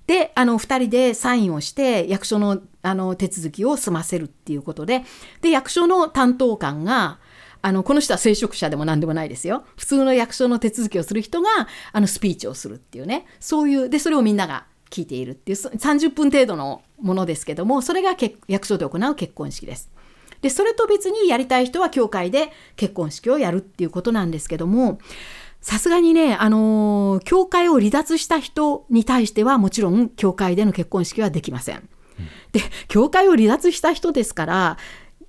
であの2人でサインをして役所のあの手続きを済ませるっていうことでで役所の担当官があのこの人は聖職者でも何でもないですよ。普通の役所の手続きをする人があのスピーチをするっていうね。そういうでそれをみんなが聞いているっていうそ30分程度のものですけどもそれが結役所で行う結婚式です。でそれと別にやりたい人は教会で結婚式をやるっていうことなんですけどもさすがにね、あのー教会を離脱した人に対してはもちろん教会での結婚式はできません。で教会を離脱した人ですから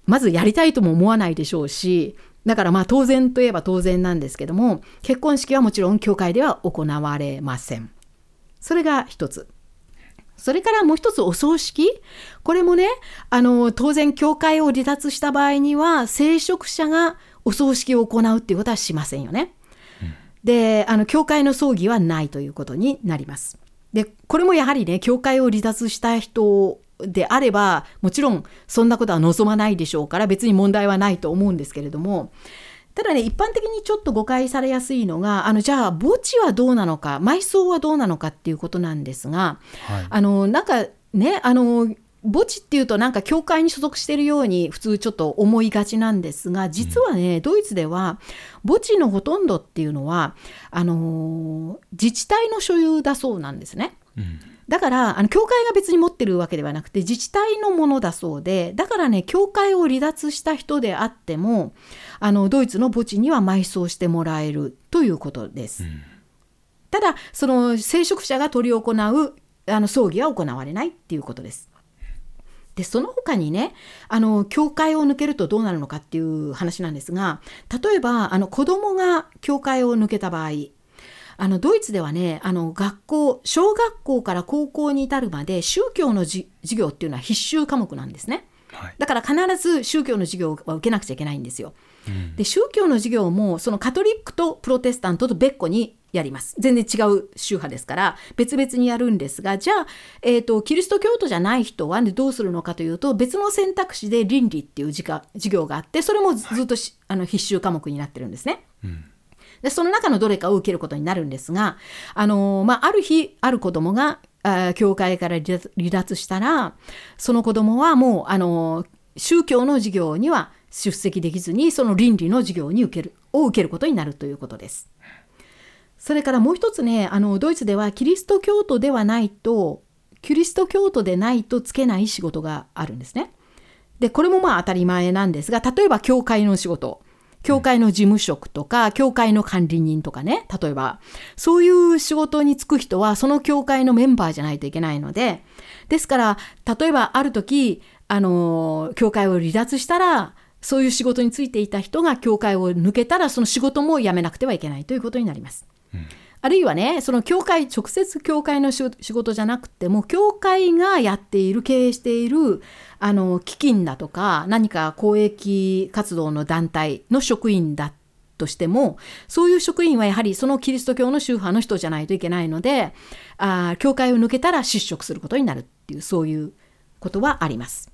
まずやりたいとも思わないでしょうしだからまあ当然といえば当然なんですけども結婚式はもちろん教会では行われません。それが一つ。それからもう一つお葬式これもねあの当然教会を離脱した場合には聖職者がお葬式を行うっていうことはしませんよね。であの教会の葬儀はないということになります。でこれもやはりね教会を離脱した人であればもちろんそんなことは望まないでしょうから別に問題はないと思うんですけれどもただね一般的にちょっと誤解されやすいのがあのじゃあ墓地はどうなのか埋葬はどうなのかっていうことなんですが、はい。あのなんかねあの墓地っていうとなんか教会に所属しているように普通ちょっと思いがちなんですが実はね、ドイツでは墓地のほとんどっていうのはあの自治体の所有だそうなんですね。うん。だからあの教会が別に持ってるわけではなくて自治体のものだそうでだからね教会を離脱した人であってもあのドイツの墓地には埋葬してもらえるということです。ただその聖職者が執り行うあの葬儀は行われないっていうことです。でその他にねあの教会を抜けるとどうなるのかっていう話なんですが例えばあの子供が教会を抜けた場合あのドイツではねあの学校小学校から高校に至るまで宗教のじ授業っていうのは必修科目なんですね。はいだから必ず宗教の授業は受けなくちゃいけないんですよ。うん。で宗教の授業もそのカトリックとプロテスタントと別個にやります。全然違う宗派ですから別々にやるんですがじゃあ、えー、とキリスト教徒じゃない人は、ね、どうするのかというと別の選択肢で倫理っていう授業があってそれもずっとし、あの必修科目になってるんですね。うん。でその中のどれかを受けることになるんですが、あのまあ、ある日ある子供があー教会から離脱離脱したらその子供はもうあの宗教の授業には出席できずにその倫理の授業に受けるを受けることになるということです。それからもう一つねあのドイツではキリスト教徒ではないとキリスト教徒でないとつけない仕事があるんですね。でこれもまあ当たり前なんですが例えば教会の仕事教会の事務職とか教会の管理人とかね例えばそういう仕事に就く人はその教会のメンバーじゃないといけないのでですから例えばある時あの教会を離脱したらそういう仕事に就いていた人が教会を抜けたらその仕事も辞めなくてはいけないということになります。あるいはねその教会直接教会の仕事じゃなくても教会がやっている経営しているあの基金だとか何か公益活動の団体の職員だとしてもそういう職員はやはりそのキリスト教の宗派の人じゃないといけないのであ教会を抜けたら失職することになるっていうそういうことはあります。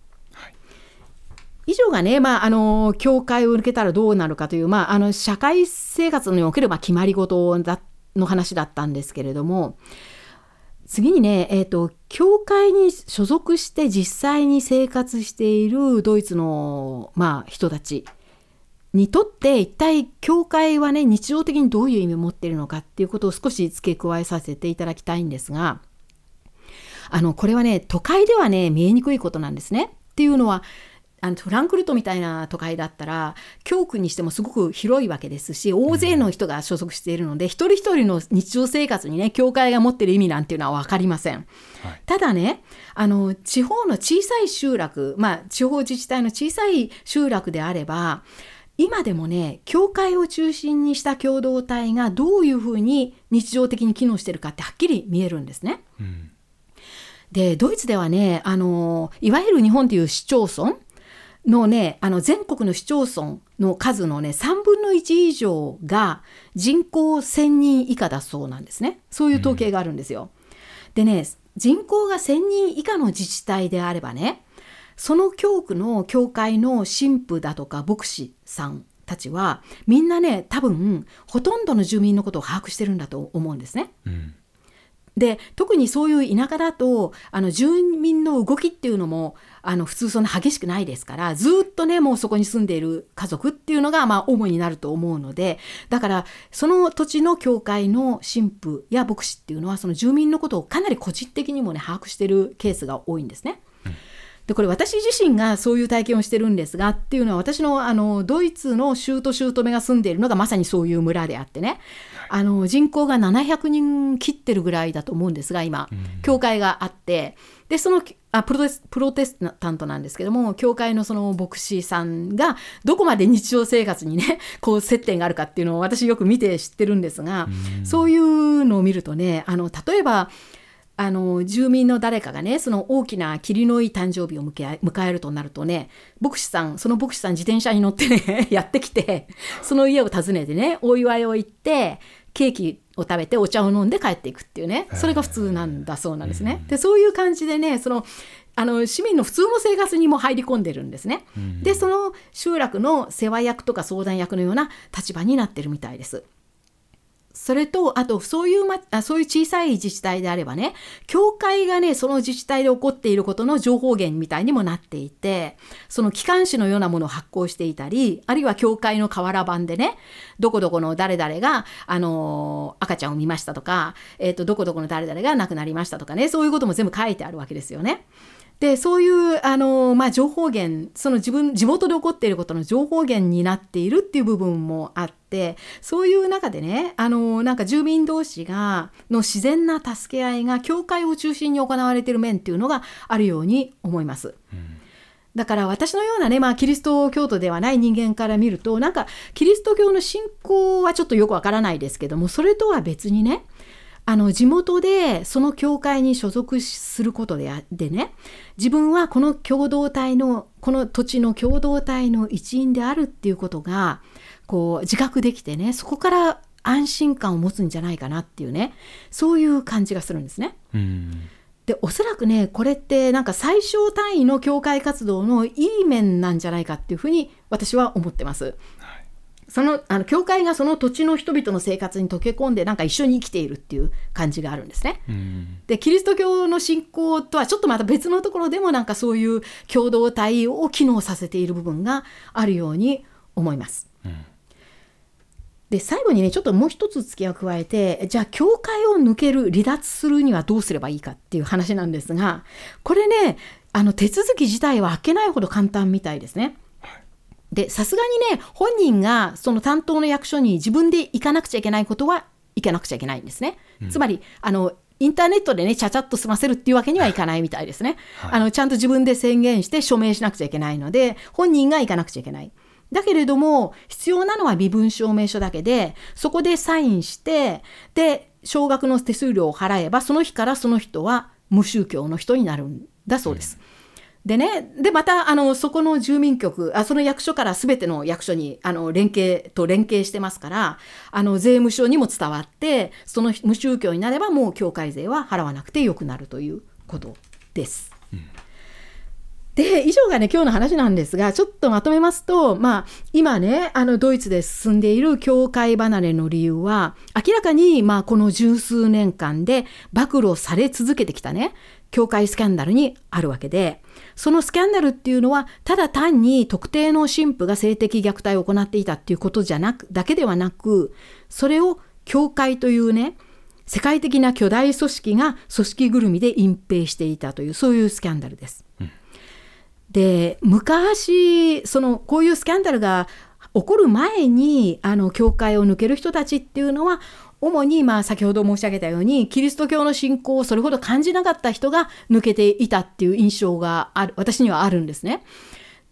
以上がね、まあ、あの教会を抜けたらどうなるかという、まあ、あの社会生活における、まあ、決まり事だの話だったんですけれども次にね、えーと、教会に所属して実際に生活しているドイツの、まあ、人たちにとって一体教会はね日常的にどういう意味を持っているのかっていうことを少し付け加えさせていただきたいんですがあのこれはね都会ではね見えにくいことなんですね。っていうのはあのフランクフルトみたいな都会だったら教区にしてもすごく広いわけですし大勢の人が所属しているので、うん、一人一人の日常生活にね教会が持ってる意味なんていうのは分かりません、はい、ただねあの地方の小さい集落まあ地方自治体の小さい集落であれば今でもね教会を中心にした共同体がどういうふうに日常的に機能してるかってはっきり見えるんですね。うん、でドイツではねあのいわゆる日本という市町村のねあの全国の市町村の数のね3分の1以上が人口1000人以下だそうなんですねそういう統計があるんですよ。うん、でね人口が1000人以下の自治体であればねその教区の教会の神父だとか牧師さんたちはみんなね多分ほとんどの住民のことを把握してるんだと思うんですね。うんで特にそういう田舎だとあの住民の動きっていうのもあの普通そんな激しくないですからずっとねもうそこに住んでいる家族っていうのがまあ主になると思うのでだからその土地の教会の神父や牧師っていうのはその住民のことをかなり個人的にもね把握してるケースが多いんですね。でこれ私自身がそういう体験をしてるんですがっていうのは私のあのドイツの姑が住んでいるのがまさにそういう村であってね。あの人口が700人切ってるぐらいだと思うんですが今、教会があって。でそのあプロテスプロテスタントなんですけども教会のその牧師さんがどこまで日常生活にね こう接点があるかっていうのを私よく見て知ってるんですが、そういうのを見るとねあの例えばあの住民の誰かがねその大きな霧のいい誕生日を迎えるとなるとね牧師さんその牧師さん自転車に乗ってね やってきてその家を訪ねてねお祝いを言ってケーキを食べてお茶を飲んで帰っていくっていうねそれが普通なんだそうなんですね。でそういう感じでねそのあの市民の普通の生活にも入り込んでるんですね。でその集落の世話役とか相談役のような立場になってるみたいです。それと、あと、そういう、ま、そういう小さい自治体であればね、教会がね、その自治体で起こっていることの情報源みたいにもなっていて、その機関紙のようなものを発行していたり、あるいは教会の瓦版でね、どこどこの誰々が、あのー、赤ちゃんを見ましたとか、えっ、ー、と、どこどこの誰々が亡くなりましたとかね、そういうことも全部書いてあるわけですよね。でそういうあの、まあ、情報源その自分地元で起こっていることの情報源になっているっていう部分もあってそういう中でねあのなんか住民同士がの自然な助け合いが教会を中心に行われている面っていうのがあるように思います。うんだから私のようなね、まあ、キリスト教徒ではない人間から見るとなんかキリスト教の信仰はちょっとよくわからないですけどもそれとは別にねあの地元でその教会に所属することででね自分はこの共同体のこの土地の共同体の一員であるっていうことがこう自覚できてねそこから安心感を持つんじゃないかなっていうねそういう感じがするんですね。でおそらくねこれってなんか最小単位の教会活動のいい面なんじゃないかっていうふうに私は思ってます。そのあの教会がその土地の人々の生活に溶け込んでなんか一緒に生きているっていう感じがあるんですね。でキリスト教の信仰とはちょっとまた別のところでもなんかそういう共同体を機能させている部分があるように思います。うん、で最後にねちょっともう一つ付けを加えてじゃあ教会を抜ける離脱するにはどうすればいいかっていう話なんですがこれねあの手続き自体は開けないほど簡単みたいですね。でさすがにね本人がその担当の役所に自分で行かなくちゃいけないことは行かなくちゃいけないんですね。うん、つまりあのインターネットでねちゃちゃっと済ませるっていうわけにはいかないみたいですね、はい、あのちゃんと自分で宣言して署名しなくちゃいけないので本人が行かなくちゃいけない。だけれども必要なのは身分証明書だけでそこでサインしてで少額の手数料を払えばその日からその人は無宗教の人になるんだそうです。でね、で、また、あの、そこの住民局、あその役所からすべての役所に、あの、連携と連携してますから、あの、税務署にも伝わって、その無宗教になればもう教会税は払わなくてよくなるということです。で以上がね今日の話なんですがちょっとまとめますと、まあ、今ねあのドイツで進んでいる教会離れの理由は明らかに、まあ、この十数年間で暴露され続けてきたね教会スキャンダルにあるわけでそのスキャンダルっていうのはただ単に特定の神父が性的虐待を行っていたっていうことじゃなくだけではなくそれを教会というね世界的な巨大組織が組織ぐるみで隠蔽していたというそういうスキャンダルです。うんで昔そのこういうスキャンダルが起こる前にあの教会を抜ける人たちっていうのは主にまあ先ほど申し上げたようにキリスト教の信仰をそれほど感じなかった人が抜けていたっていう印象がある私にはあるんですね。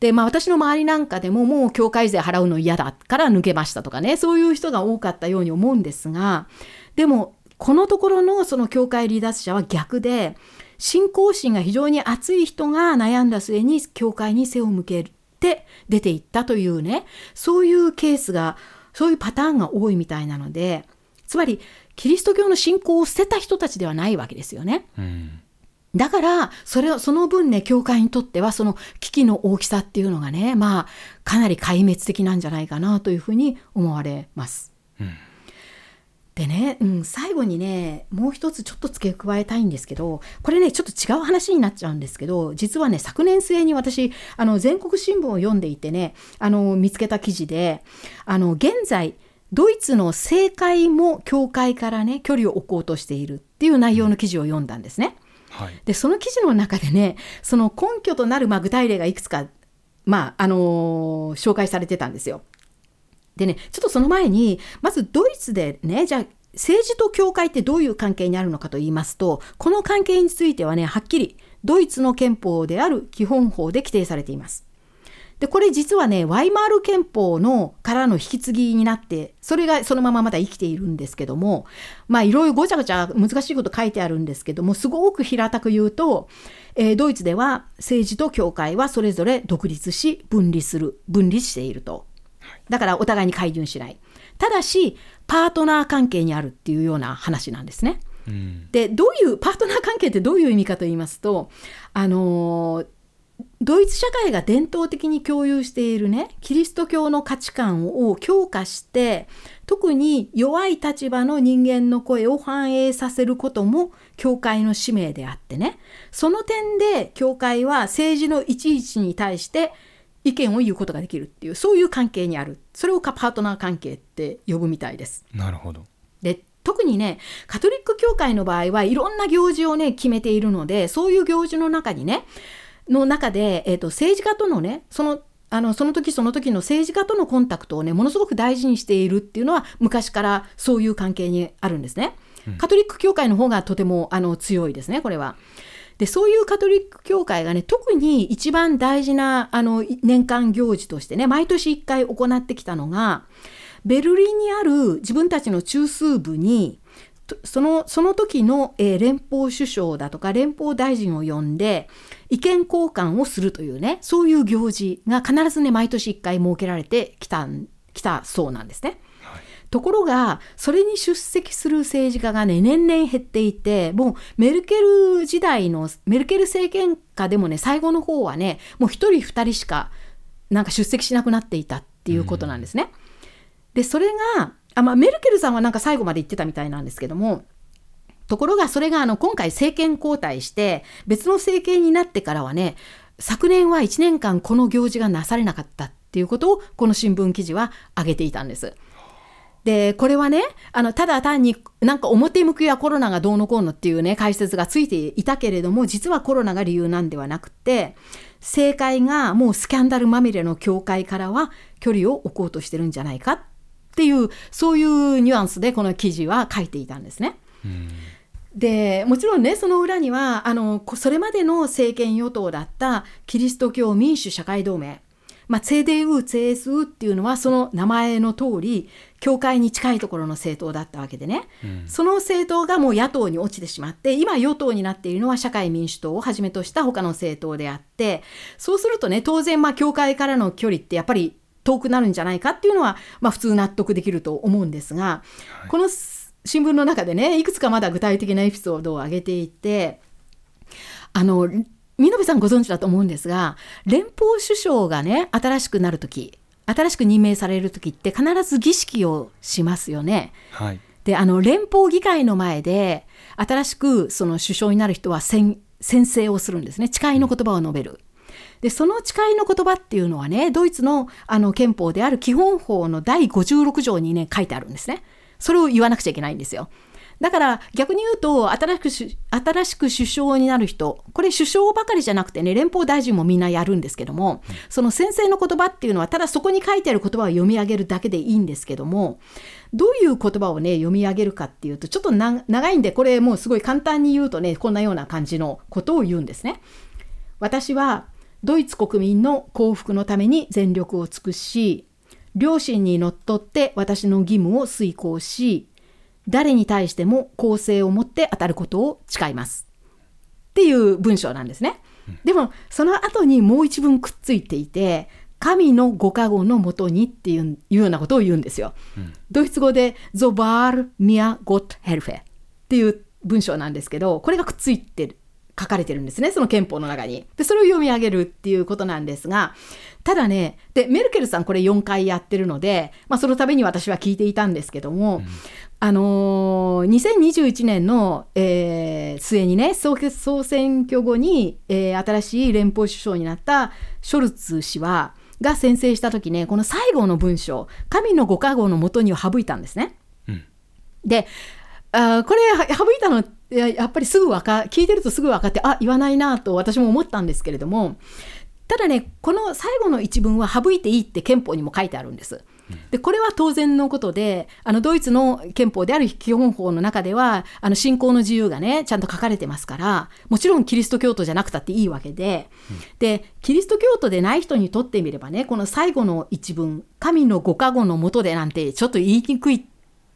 でまあ私の周りなんかでももう教会税払うの嫌だから抜けましたとかねそういう人が多かったように思うんですがでもこのところのその教会離脱者は逆で信仰心が非常に熱い人が悩んだ末に教会に背を向けるて出ていったというねそういうケースがそういうパターンが多いみたいなのでつまりキリスト教の信仰を捨てた人たちではないわけですよね。うんだから、それを、その分ね、教会にとっては、その危機の大きさっていうのがね、まあ、かなり壊滅的なんじゃないかなというふうに思われます。うんでね、うん、最後にねもう一つちょっと付け加えたいんですけどこれねちょっと違う話になっちゃうんですけど実はね昨年末に私あの全国新聞を読んでいてねあの見つけた記事であの現在ドイツの政界も教会からね距離を置こうとしているっていう内容の記事を読んだんですね。はい、でその記事の中でねその根拠となるまあ具体例がいくつか、まああのー、紹介されてたんですよ。でね、ちょっとその前に、まずドイツでね、じゃあ政治と教会ってどういう関係にあるのかと言いますと、この関係についてはね、はっきりドイツの憲法である基本法で規定されています。で、これ実はね、ワイマール憲法のからの引き継ぎになって、それがそのまままだ生きているんですけども、まあいろいろごちゃごちゃ難しいこと書いてあるんですけども、すごく平たく言うと、えー、ドイツでは政治と教会はそれぞれ独立し分離する、分離していると。だからお互いに介入しない。ただし、パートナー関係にあるっていうような話なんですね。うん、で、どういう、パートナー関係ってどういう意味かと言いますと、あのー、ドイツ社会が伝統的に共有しているね、キリスト教の価値観を強化して、特に弱い立場の人間の声を反映させることも教会の使命であってね、その点で教会は政治のいちいちに対して意見を言うことができるっていうそういう関係にあるそれをパートナー関係って呼ぶみたいです。なるほどで特にねカトリック教会の場合はいろんな行事をね決めているのでそういう行事の中にねの中で、えーと、政治家とのねそのあのその時その時の政治家とのコンタクトをねものすごく大事にしているっていうのは昔からそういう関係にあるんですね。カトリック教会の方がとてもあの強いですねこれは。でそういうカトリック教会がね特に一番大事なあの年間行事としてね毎年1回行ってきたのがベルリンにある自分たちの中枢部にそのその時の、えー、連邦首相だとか連邦大臣を呼んで意見交換をするというねそういう行事が必ずね毎年1回設けられてきたきたそうなんですね。ところがそれに出席する政治家がね年々減っていてもうメルケル時代のメルケル政権下でもね最後の方はねもう1人2人しかなんか出席しなくなっていたっていうことなんですね。でそれがあ、まあ、メルケルさんはなんか最後まで言ってたみたいなんですけどもところがそれがあの今回政権交代して別の政権になってからはね昨年は1年間この行事がなされなかったっていうことをこの新聞記事は挙げていたんです。で、これはね、あの、ただ単になんか表向きはコロナがどうのこうのっていうね、解説がついていたけれども、実はコロナが理由なんではなくて、政界がもうスキャンダルまみれの教会からは距離を置こうとしてるんじゃないかっていう、そういうニュアンスでこの記事は書いていたんですね。でもちろんねその裏にはあのそれまでの政権与党だったキリスト教民主社会同盟まあ、CDU、CSU っていうのはその名前の通り教会に近いところの政党だったわけでね、うん、その政党がもう野党に落ちてしまって今与党になっているのは社会民主党をはじめとした他の政党であってそうするとね当然まあ教会からの距離ってやっぱり遠くなるんじゃないかっていうのは、まあ、普通納得できると思うんですが、はい、この新聞の中でねいくつかまだ具体的なエピソードを挙げていてあの見延さんご存知だと思うんですが連邦首相がね新しくなる時新しく任命される時って必ず儀式をしますよね。はい、であの連邦議会の前で新しくその首相になる人は宣宣誓をするんですね誓いの言葉を述べる。でその誓いの言葉っていうのはねドイツのあの憲法である基本法の第56条にね書いてあるんですね。それを言わなくちゃいけないんですよ。だから逆に言うと新しく新しく首相になる人これ首相ばかりじゃなくてね連邦大臣もみんなやるんですけどもその先生の言葉っていうのはただそこに書いてある言葉を読み上げるだけでいいんですけどもどういう言葉をね読み上げるかっていうとちょっと長いんでこれもうすごい簡単に言うとねこんなような感じのことを言うんですね。私はドイツ国民の幸福のために全力を尽くし良心にのっとって私の義務を遂行し誰に対しても公正を持って当たることを誓います。っていう文章なんですね。でもその後にもう一文くっついていて神のご加護のもとにっていうようなことを言うんですよ。うん、ドイツ語で So war mir Gott helfe っていう文章なんですけどこれがくっついてる書かれてるんですねその憲法の中に。でそれを読み上げるっていうことなんですがただねでメルケルさんこれ4回やってるので、まあ、そのために私は聞いていたんですけども、うん、あのー、2021年の、えー、末にね総総選挙後に、えー、新しい連邦首相になったショルツ氏はが宣誓した時ねこの最後の文章神のご加護のもとにを省いたんですね。うん、であこれ省いたのやっぱりすぐ分か聞いてるとすぐ分かってあ言わないなと私も思ったんですけれどもただねこの最後の一文は省いていいって憲法にも書いてあるんです。でこれは当然のことであのドイツの憲法である基本法の中ではあの信仰の自由がねちゃんと書かれてますからもちろんキリスト教徒じゃなくたっていいわけで、うん、でキリスト教徒でない人にとってみればねこの最後の一文「神のご加護のもとで」なんてちょっと言いにくいっ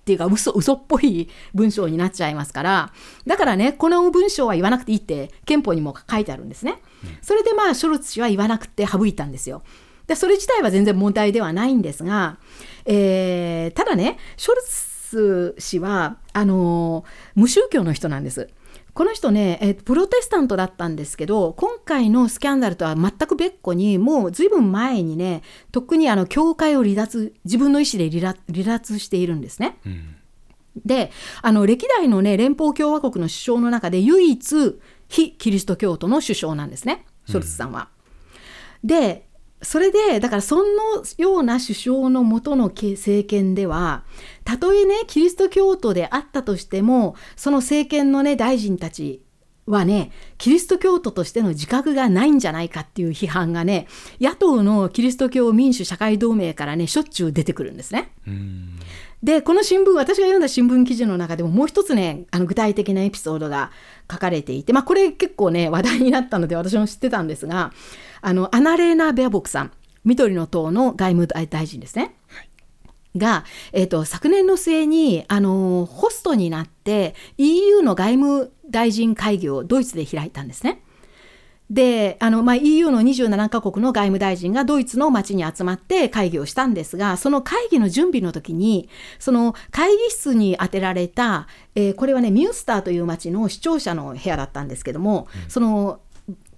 ていうか嘘嘘っぽい文章になっちゃいますからだからねこの文章は言わなくていいって憲法にも書いてあるんですね。それでまあショルツ氏は言わなくて省いたんですよ。でそれ自体は全然問題ではないんですが、えー、ただねショルツ氏はあの無宗教の人なんです。この人ね、えプロテスタントだったんですけど今回のスキャンダルとは全く別個にもう随分前にねとっくにあの教会を離脱自分の意思で離脱しているんですね。うんであの歴代のね連邦共和国の首相の中で唯一非キリスト教徒の首相なんですねショルツさんは。うん、でそれでだからそのような首相のもとの政権ではたとえねキリスト教徒であったとしてもその政権のね大臣たちはねキリスト教徒としての自覚がないんじゃないかっていう批判がね野党のキリスト教民主社会同盟からねしょっちゅう出てくるんですね。でこの新聞私が読んだ新聞記事の中でももう一つねあの具体的なエピソードが書かれていてまあこれ結構ね話題になったので私も知ってたんですがあのアナレーナ・ベアボクさん緑の党の外務大臣ですね。が、えーと、昨年の末にあのホストになって EU の外務大臣会議をドイツで開いたんですね。であの、まあ、EU の27カ国の外務大臣がドイツの町に集まって会議をしたんですがその会議の準備の時にその会議室に当てられた、えー、これはねミュンスターという町の視聴者の部屋だったんですけども、うん、その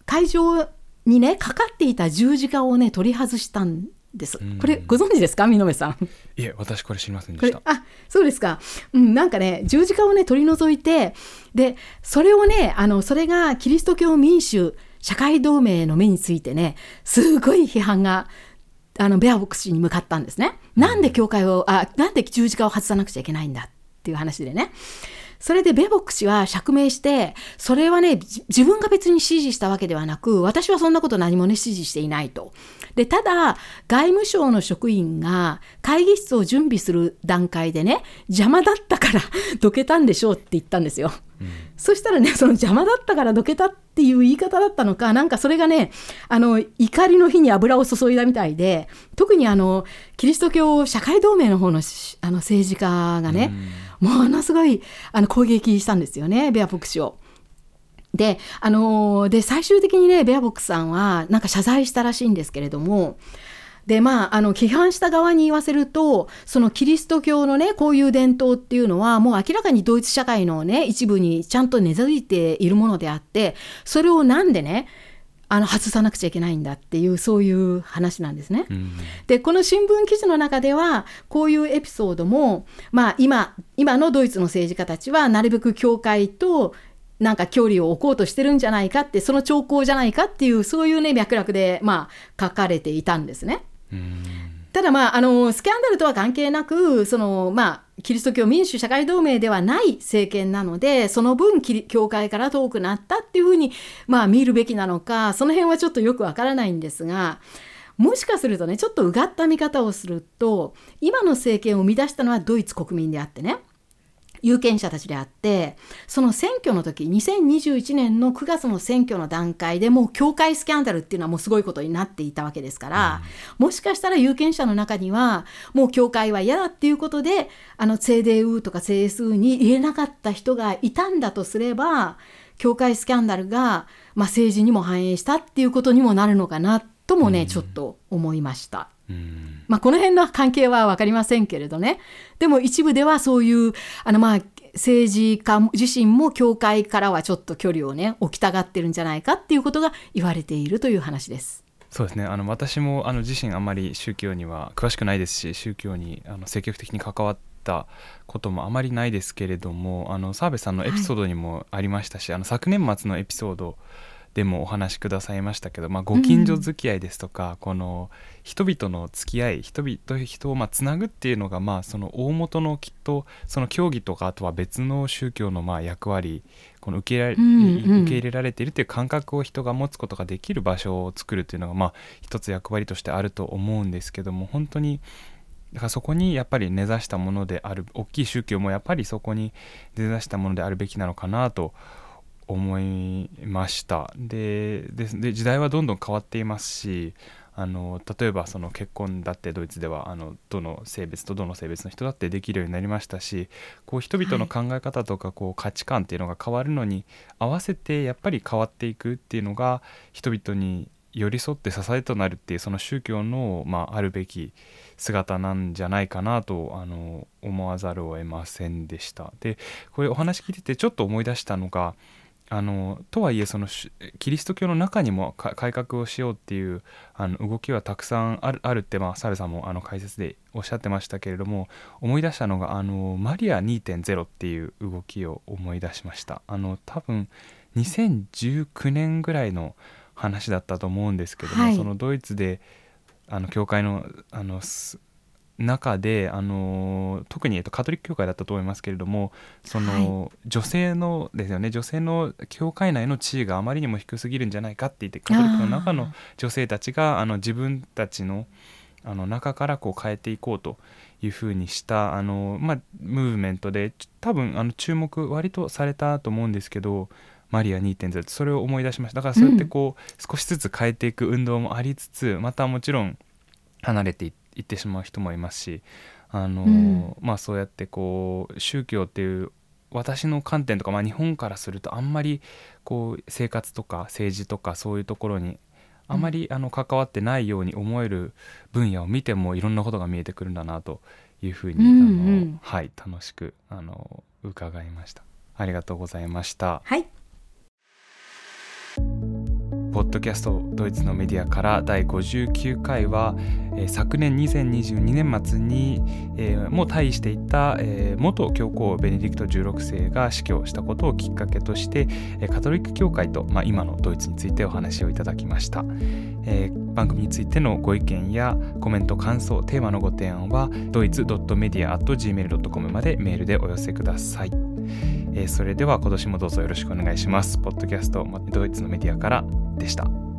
会場にねかかっていた十字架をね取り外したんです。これご存知ですか、美濃さん。いえ、私これ知りませんでした。あ、そうですか。うん、なんかね、十字架をね取り除いて、で、それをね、あのそれがキリスト教民主社会同盟の目についてね、すごい批判が。あのベアボックス氏に向かったんですね。なんで教会をあなんで十字架を外さなくちゃいけないんだっていう話でね。それでベボック氏は釈明して、それはね、自分が別に指示したわけではなく、私はそんなこと何もね、指示していないと。で、ただ、外務省の職員が会議室を準備する段階でね、邪魔だったから どけたんでしょうって言ったんですよ。うん、そしたらね、その邪魔だったからどけたっていう言い方だったのか、なんかそれがね、あの、怒りの火に油を注いだみたいで、特にあの、キリスト教社会同盟の方のあの政治家がね、うんものすごいあの攻撃したんですよねベアボックスを。で,、あのー、で最終的にねベアボックスさんはなんか謝罪したらしいんですけれどもでまあ、あの批判した側に言わせるとそのキリスト教のねこういう伝統っていうのはもう明らかにドイツ社会のね一部にちゃんと根付いているものであってそれをなんでねあの外さなくちゃいけないんだっていうそういう話なんですね。うんでこの新聞記事の中ではこういうエピソードも、まあ、今今のドイツの政治家たちはなるべく教会となんか距離を置こうとしてるんじゃないかってその兆候じゃないかっていうそういうね脈絡で、まあ、書かれていたんですね。うんただまああのスキャンダルとは関係なくそのまあキリスト教民主社会同盟ではない政権なのでその分教会から遠くなったっていうふうにまあ見るべきなのかその辺はちょっとよくわからないんですがもしかするとねちょっとうがった見方をすると今の政権を生み出したのはドイツ国民であってね。有権者たちであってその選挙の時2021年の9月の選挙の段階でもう教会スキャンダルっていうのはもうすごいことになっていたわけですから、もしかしたら有権者の中にはもう教会は嫌だっていうことであの CDU とか CSU に入れなかった人がいたんだとすれば教会スキャンダルが、まあ、政治にも反映したっていうことにもなるのかなともね、ちょっと思いました。うん。まあ、この辺の関係は分かりませんけれどね。でも一部ではそういうあのまあ政治家自身も教会からはちょっと距離をね置きたがってるんじゃないかっていうことが言われているという話です。そうですね。あの私もあの自身あんまり宗教には詳しくないですし宗教にあの積極的に関わったこともあまりないですけれどもあの澤部さんのエピソードにもありましたし、あの昨年末のエピソードでもお話しくださいましたけど、まあ、ご近所付き合いですとか、この人々の付き合い人々人をまあつなぐっていうのがまあその大元のきっとその教義とかあとは別の宗教のまあ役割この受け入れられ、うんうん。受け入れられているという感覚を人が持つことができる場所を作るというのがまあ一つ役割としてあると思うんですけども本当にだからそこにやっぱり根ざしたものである大きい宗教もやっぱりそこに根ざしたものであるべきなのかなと思いましたででで時代はどんどん変わっていますしあの例えばその結婚だってドイツではあのどの性別とどの性別の人だってできるようになりましたしこう人々の考え方とかこう価値観っていうのが変わるのに合わせてやっぱり変わっていくっていうのが人々に寄り添って支えとなるっていうその宗教の、まあ、あるべき姿なんじゃないかなとあの思わざるを得ませんでした。でこれお話聞いててちょっと思い出したのがあのとはいえそのしキリスト教の中にもか改革をしようっていうあの動きはたくさんあるあるって、まあ、サベさんもあの解説でおっしゃってましたけれども思い出したのがあのマリア2.0っていう動きを思い出しましたあの多分2019年ぐらいの話だったと思うんですけども、はい。そのドイツであの教会のあのす中であの特に、えっと、カトリック教会だったと思いますけれどもその、女性のですよね女性の教会内の地位があまりにも低すぎるんじゃないかって言ってカトリックの中の女性たちがあの自分たちのあの中からこう変えていこうというふうにしたあの、まあ、ムーブメントでち多分あの注目割とされたと思うんですけどマリア2.0ってそれを思い出しました。だからそうやってこう、少しずつ変えていく運動もありつつまたもちろん離れていいってしまう人もいますしあの、うんまあそうやってこう宗教っていう私の観点とか、まあ、日本からするとあんまりこう生活とか政治とかそういうところにあまりあの関わってないように思える分野を見てもいろんなことが見えてくるんだなというふうに、うんうあのんはい、楽しくあの伺いました。ありがとうございました。はいポッドキャストドイツのメディアから第59回は、えー昨年2022年末に、えーもう退位していた、えー元教皇ベネディクト16世が死去したことをきっかけとして、えーカトリック教会と、まあ、今のドイツについてお話をいただきました、えー番組についてのご意見やコメント感想テーマのご提案はドイツ .media.gmail.com までメールでお寄せください。えーそれでは今年もどうぞよろしくお願いします。ポッドキャストドイツのメディアからでした。